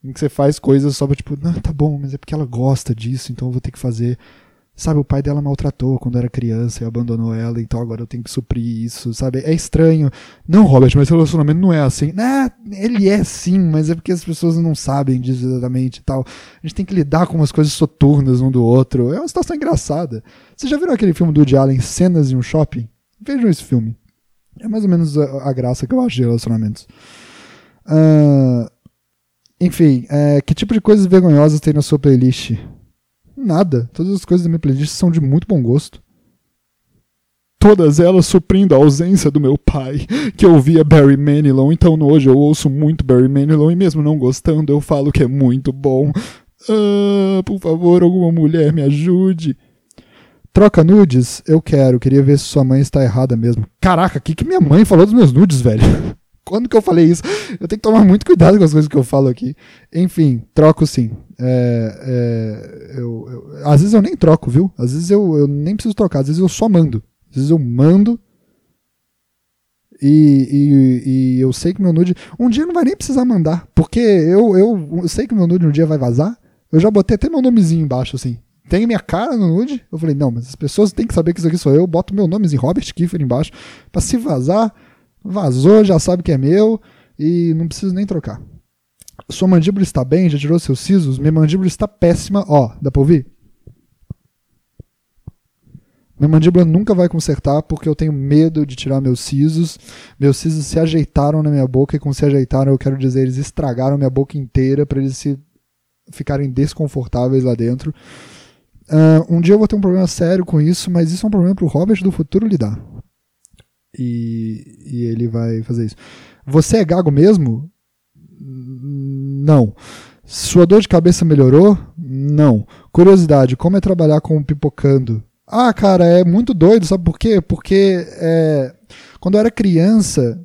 em que você faz coisas só pra, tipo, não, tá bom, mas é porque ela gosta disso, então eu vou ter que fazer. Sabe, o pai dela maltratou quando era criança e abandonou ela, então agora eu tenho que suprir isso, sabe? É estranho. Não, Robert, mas relacionamento não é assim. Né? Ele é sim, mas é porque as pessoas não sabem disso exatamente e tal. A gente tem que lidar com umas coisas soturnas um do outro. É uma situação engraçada. Você já viram aquele filme do Woody Allen, Cenas em um Shopping? Vejam esse filme. É mais ou menos a, a graça que eu acho de relacionamentos. Uh, enfim, é, que tipo de coisas vergonhosas tem na sua playlist? Nada. Todas as coisas da minha playlist são de muito bom gosto. Todas elas suprindo a ausência do meu pai, que ouvia Barry Manilow, então hoje eu ouço muito Barry Manilow e mesmo não gostando eu falo que é muito bom. Ah, por favor, alguma mulher me ajude. Troca nudes? Eu quero. Queria ver se sua mãe está errada mesmo. Caraca, o que, que minha mãe falou dos meus nudes, velho? Quando que eu falei isso? Eu tenho que tomar muito cuidado com as coisas que eu falo aqui. Enfim, troco sim. É, é, eu, eu, às vezes eu nem troco, viu? Às vezes eu, eu nem preciso trocar, às vezes eu só mando. Às vezes eu mando. E, e, e, eu sei que meu nude. Um dia não vai nem precisar mandar. Porque eu, eu, eu sei que meu nude um dia vai vazar. Eu já botei até meu nomezinho embaixo, assim. Tem minha cara no nude? Eu falei, não, mas as pessoas têm que saber que isso aqui sou eu. Boto meu nomezinho, Robert Kiefer, embaixo. Pra se vazar, vazou, já sabe que é meu. E não preciso nem trocar. Sua mandíbula está bem? Já tirou seus sisos? Minha mandíbula está péssima. Ó, dá pra ouvir? Minha mandíbula nunca vai consertar porque eu tenho medo de tirar meus sisos. Meus sisos se ajeitaram na minha boca e com se ajeitaram eu quero dizer eles estragaram minha boca inteira para eles se ficarem desconfortáveis lá dentro. Uh, um dia eu vou ter um problema sério com isso, mas isso é um problema para o Robert do futuro lidar. E, e ele vai fazer isso. Você é gago mesmo? Não. Sua dor de cabeça melhorou? Não. Curiosidade, como é trabalhar com o pipocando? Ah, cara, é muito doido, sabe por quê? Porque é, quando eu era criança,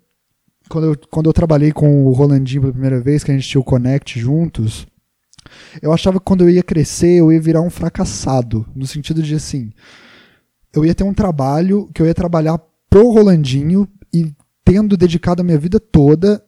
quando eu, quando eu trabalhei com o Rolandinho pela primeira vez, que a gente tinha o Connect juntos, eu achava que quando eu ia crescer, eu ia virar um fracassado. No sentido de assim, eu ia ter um trabalho que eu ia trabalhar pro Rolandinho e tendo dedicado a minha vida toda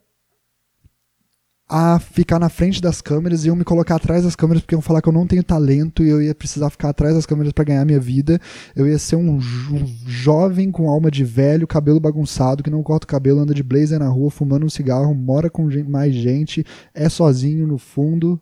a ficar na frente das câmeras e eu me colocar atrás das câmeras porque iam falar que eu não tenho talento e eu ia precisar ficar atrás das câmeras para ganhar minha vida. Eu ia ser um, um, jovem com alma de velho, cabelo bagunçado, que não corta o cabelo, anda de blazer na rua, fumando um cigarro, mora com mais gente, é sozinho no fundo.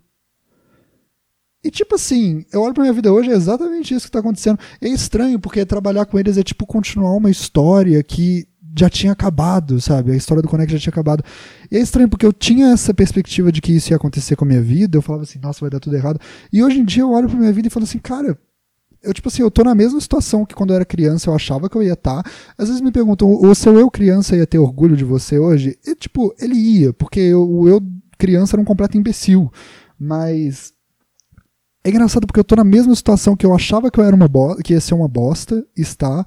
E tipo assim, eu olho pra minha vida hoje, é exatamente isso que tá acontecendo. É estranho, porque trabalhar com eles é tipo continuar uma história que já tinha acabado, sabe? A história do Connect já tinha acabado. E é estranho, porque eu tinha essa perspectiva de que isso ia acontecer com a minha vida, eu falava assim, nossa, vai dar tudo errado. E hoje em dia eu olho pra minha vida e falo assim, cara, eu, tipo assim, eu tô na mesma situação que quando eu era criança eu achava que eu ia estar. Tá. Às vezes me perguntam, o seu eu criança ia ter orgulho de você hoje? E, tipo, ele ia, porque eu, o eu criança era um completo imbecil. Mas é engraçado porque eu tô na mesma situação que eu achava que eu era uma que ia ser uma bosta, está.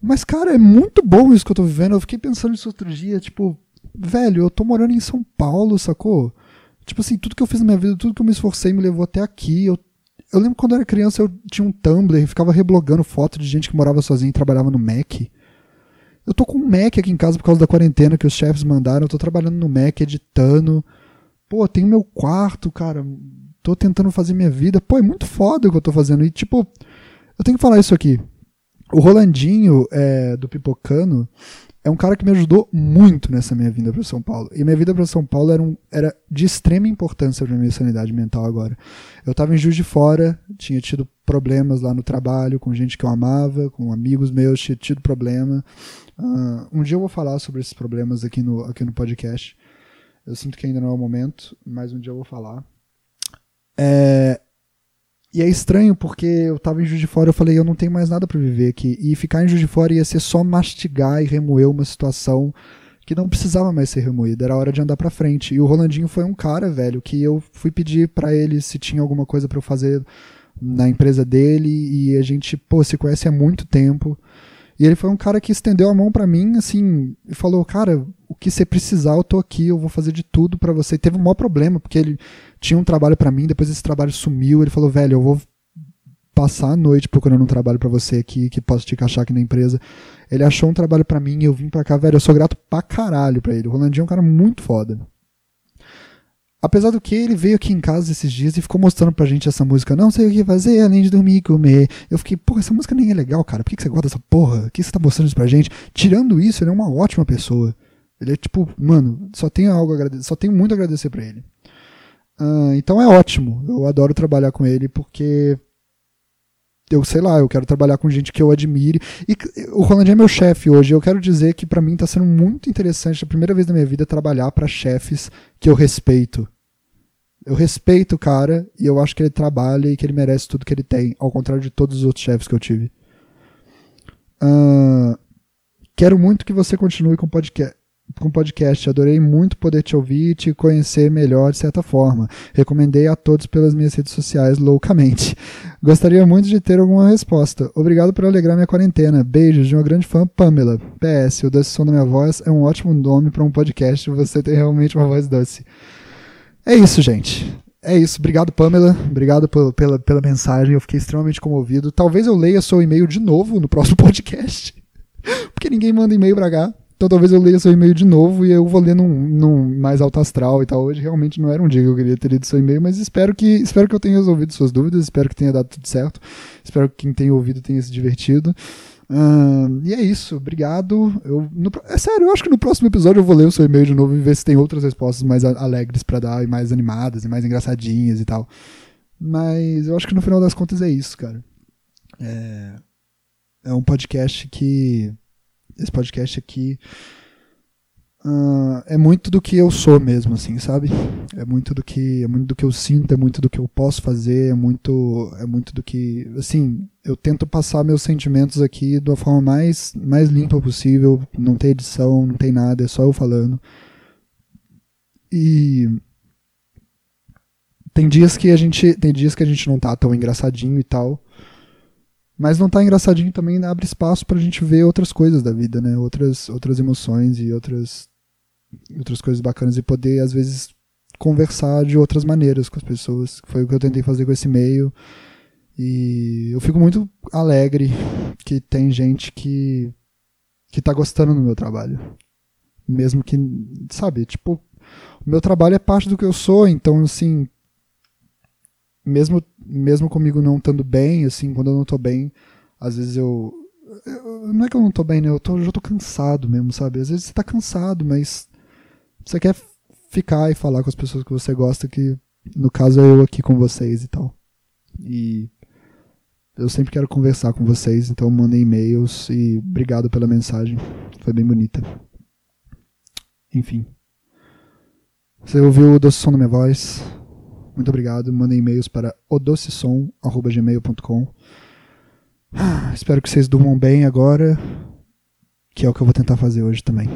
Mas, cara, é muito bom isso que eu tô vivendo. Eu fiquei pensando nisso outro dia, tipo, velho, eu tô morando em São Paulo, sacou? Tipo assim, tudo que eu fiz na minha vida, tudo que eu me esforcei me levou até aqui. Eu, eu lembro quando eu era criança, eu tinha um Tumblr e ficava reblogando foto de gente que morava sozinha e trabalhava no Mac. Eu tô com um Mac aqui em casa por causa da quarentena que os chefes mandaram. Eu tô trabalhando no Mac, editando. Pô, tem o meu quarto, cara. Tô tentando fazer minha vida. Pô, é muito foda o que eu tô fazendo. E, tipo, eu tenho que falar isso aqui. O Rolandinho é, do Pipocano é um cara que me ajudou muito nessa minha vinda para São Paulo. E minha vida para São Paulo era, um, era de extrema importância para minha sanidade mental agora. Eu estava em Juiz de Fora, tinha tido problemas lá no trabalho com gente que eu amava, com amigos meus, tinha tido problema. Uh, um dia eu vou falar sobre esses problemas aqui no, aqui no podcast. Eu sinto que ainda não é o momento, mas um dia eu vou falar. É, e é estranho porque eu tava em Juiz de Fora, eu falei, eu não tenho mais nada para viver aqui. E ficar em Juiz de Fora ia ser só mastigar e remoer uma situação que não precisava mais ser remoída, era hora de andar para frente. E o Rolandinho foi um cara, velho, que eu fui pedir para ele se tinha alguma coisa para eu fazer na empresa dele e a gente, pô, se conhece há muito tempo. E ele foi um cara que estendeu a mão para mim, assim, e falou: Cara, o que você precisar, eu tô aqui, eu vou fazer de tudo para você. E teve um maior problema, porque ele tinha um trabalho para mim, depois esse trabalho sumiu. Ele falou: Velho, eu vou passar a noite procurando um trabalho para você aqui, que posso te encaixar aqui na empresa. Ele achou um trabalho para mim, eu vim pra cá, velho. Eu sou grato pra caralho pra ele. O Rolandinho é um cara muito foda. Apesar do que, ele veio aqui em casa esses dias e ficou mostrando pra gente essa música. Não sei o que fazer além de dormir e comer. Eu fiquei, porra, essa música nem é legal, cara. Por que, você gosta dessa porra? Por que você tá mostrando isso pra gente? Tirando isso, ele é uma ótima pessoa. Ele é tipo, mano, só tenho algo a agradecer, só tenho muito a agradecer pra ele. Uh, então é ótimo. Eu adoro trabalhar com ele porque eu sei lá, eu quero trabalhar com gente que eu admire. E o Roland é meu chefe hoje. Eu quero dizer que para mim tá sendo muito interessante, a primeira vez na minha vida, trabalhar para chefes que eu respeito Eu respeito o cara e eu acho que ele trabalha e que ele merece tudo que ele tem, ao contrário de todos os outros chefes que eu tive. Uh, quero muito que você continue com o podcast com podcast. Adorei muito poder te ouvir e te conhecer melhor de certa forma. Recomendei a todos pelas minhas redes sociais loucamente. Gostaria muito de ter alguma resposta. Obrigado por alegrar minha quarentena. Beijos de uma grande fã, Pamela. PS, o Doce Som da Minha Voz é um ótimo nome para um podcast. Você tem realmente uma voz doce. É isso, gente. É isso. Obrigado, Pamela. Obrigado pela, pela, pela mensagem. Eu fiquei extremamente comovido. Talvez eu leia seu e-mail de novo no próximo podcast. Porque ninguém manda e-mail pra cá. Então talvez eu leia seu e-mail de novo e eu vou ler num, num, mais alto astral e tal. Hoje realmente não era um dia que eu queria ter lido seu e-mail, mas espero que, espero que eu tenha resolvido suas dúvidas, espero que tenha dado tudo certo, espero que quem tenha ouvido tenha se divertido. E é isso, obrigado. Eu, no, é sério, eu acho que no próximo episódio eu vou ler o seu e-mail de novo e ver se tem outras respostas mais alegres para dar, e mais animadas, e mais engraçadinhas e tal. Mas eu acho que no final das contas é isso, cara. É, é um podcast que esse podcast aqui uh, é muito do que eu sou mesmo, assim, sabe? É muito do que é muito do que eu sinto, é muito do que eu posso fazer, é muito é muito do que, assim, eu tento passar meus sentimentos aqui uma forma mais mais limpa possível, não tem edição, não tem nada, é só eu falando. E tem dias que a gente tem dias que a gente não tá tão engraçadinho e tal. Mas não tá engraçadinho também abre espaço pra gente ver outras coisas da vida, né? Outras, outras emoções e outras, outras coisas bacanas e poder, às vezes, conversar de outras maneiras com as pessoas. Foi o que eu tentei fazer com esse e-mail. E eu fico muito alegre que tem gente que, que tá gostando do meu trabalho. Mesmo que, sabe, tipo, o meu trabalho é parte do que eu sou, então, assim, mesmo mesmo comigo não estando bem, assim, quando eu não tô bem, às vezes eu, eu não é que eu não tô bem, né? Eu, tô, eu já tô cansado mesmo, sabe? Às vezes você tá cansado, mas você quer ficar e falar com as pessoas que você gosta, que no caso é eu aqui com vocês e tal. E eu sempre quero conversar com vocês, então mandem e-mails e obrigado pela mensagem. Foi bem bonita. Enfim. Você ouviu o doce som da minha voz? Muito obrigado. Mandem e-mails para odocesom.gmail.com. Ah, espero que vocês durmam bem agora, que é o que eu vou tentar fazer hoje também.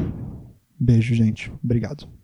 Beijo, gente. Obrigado.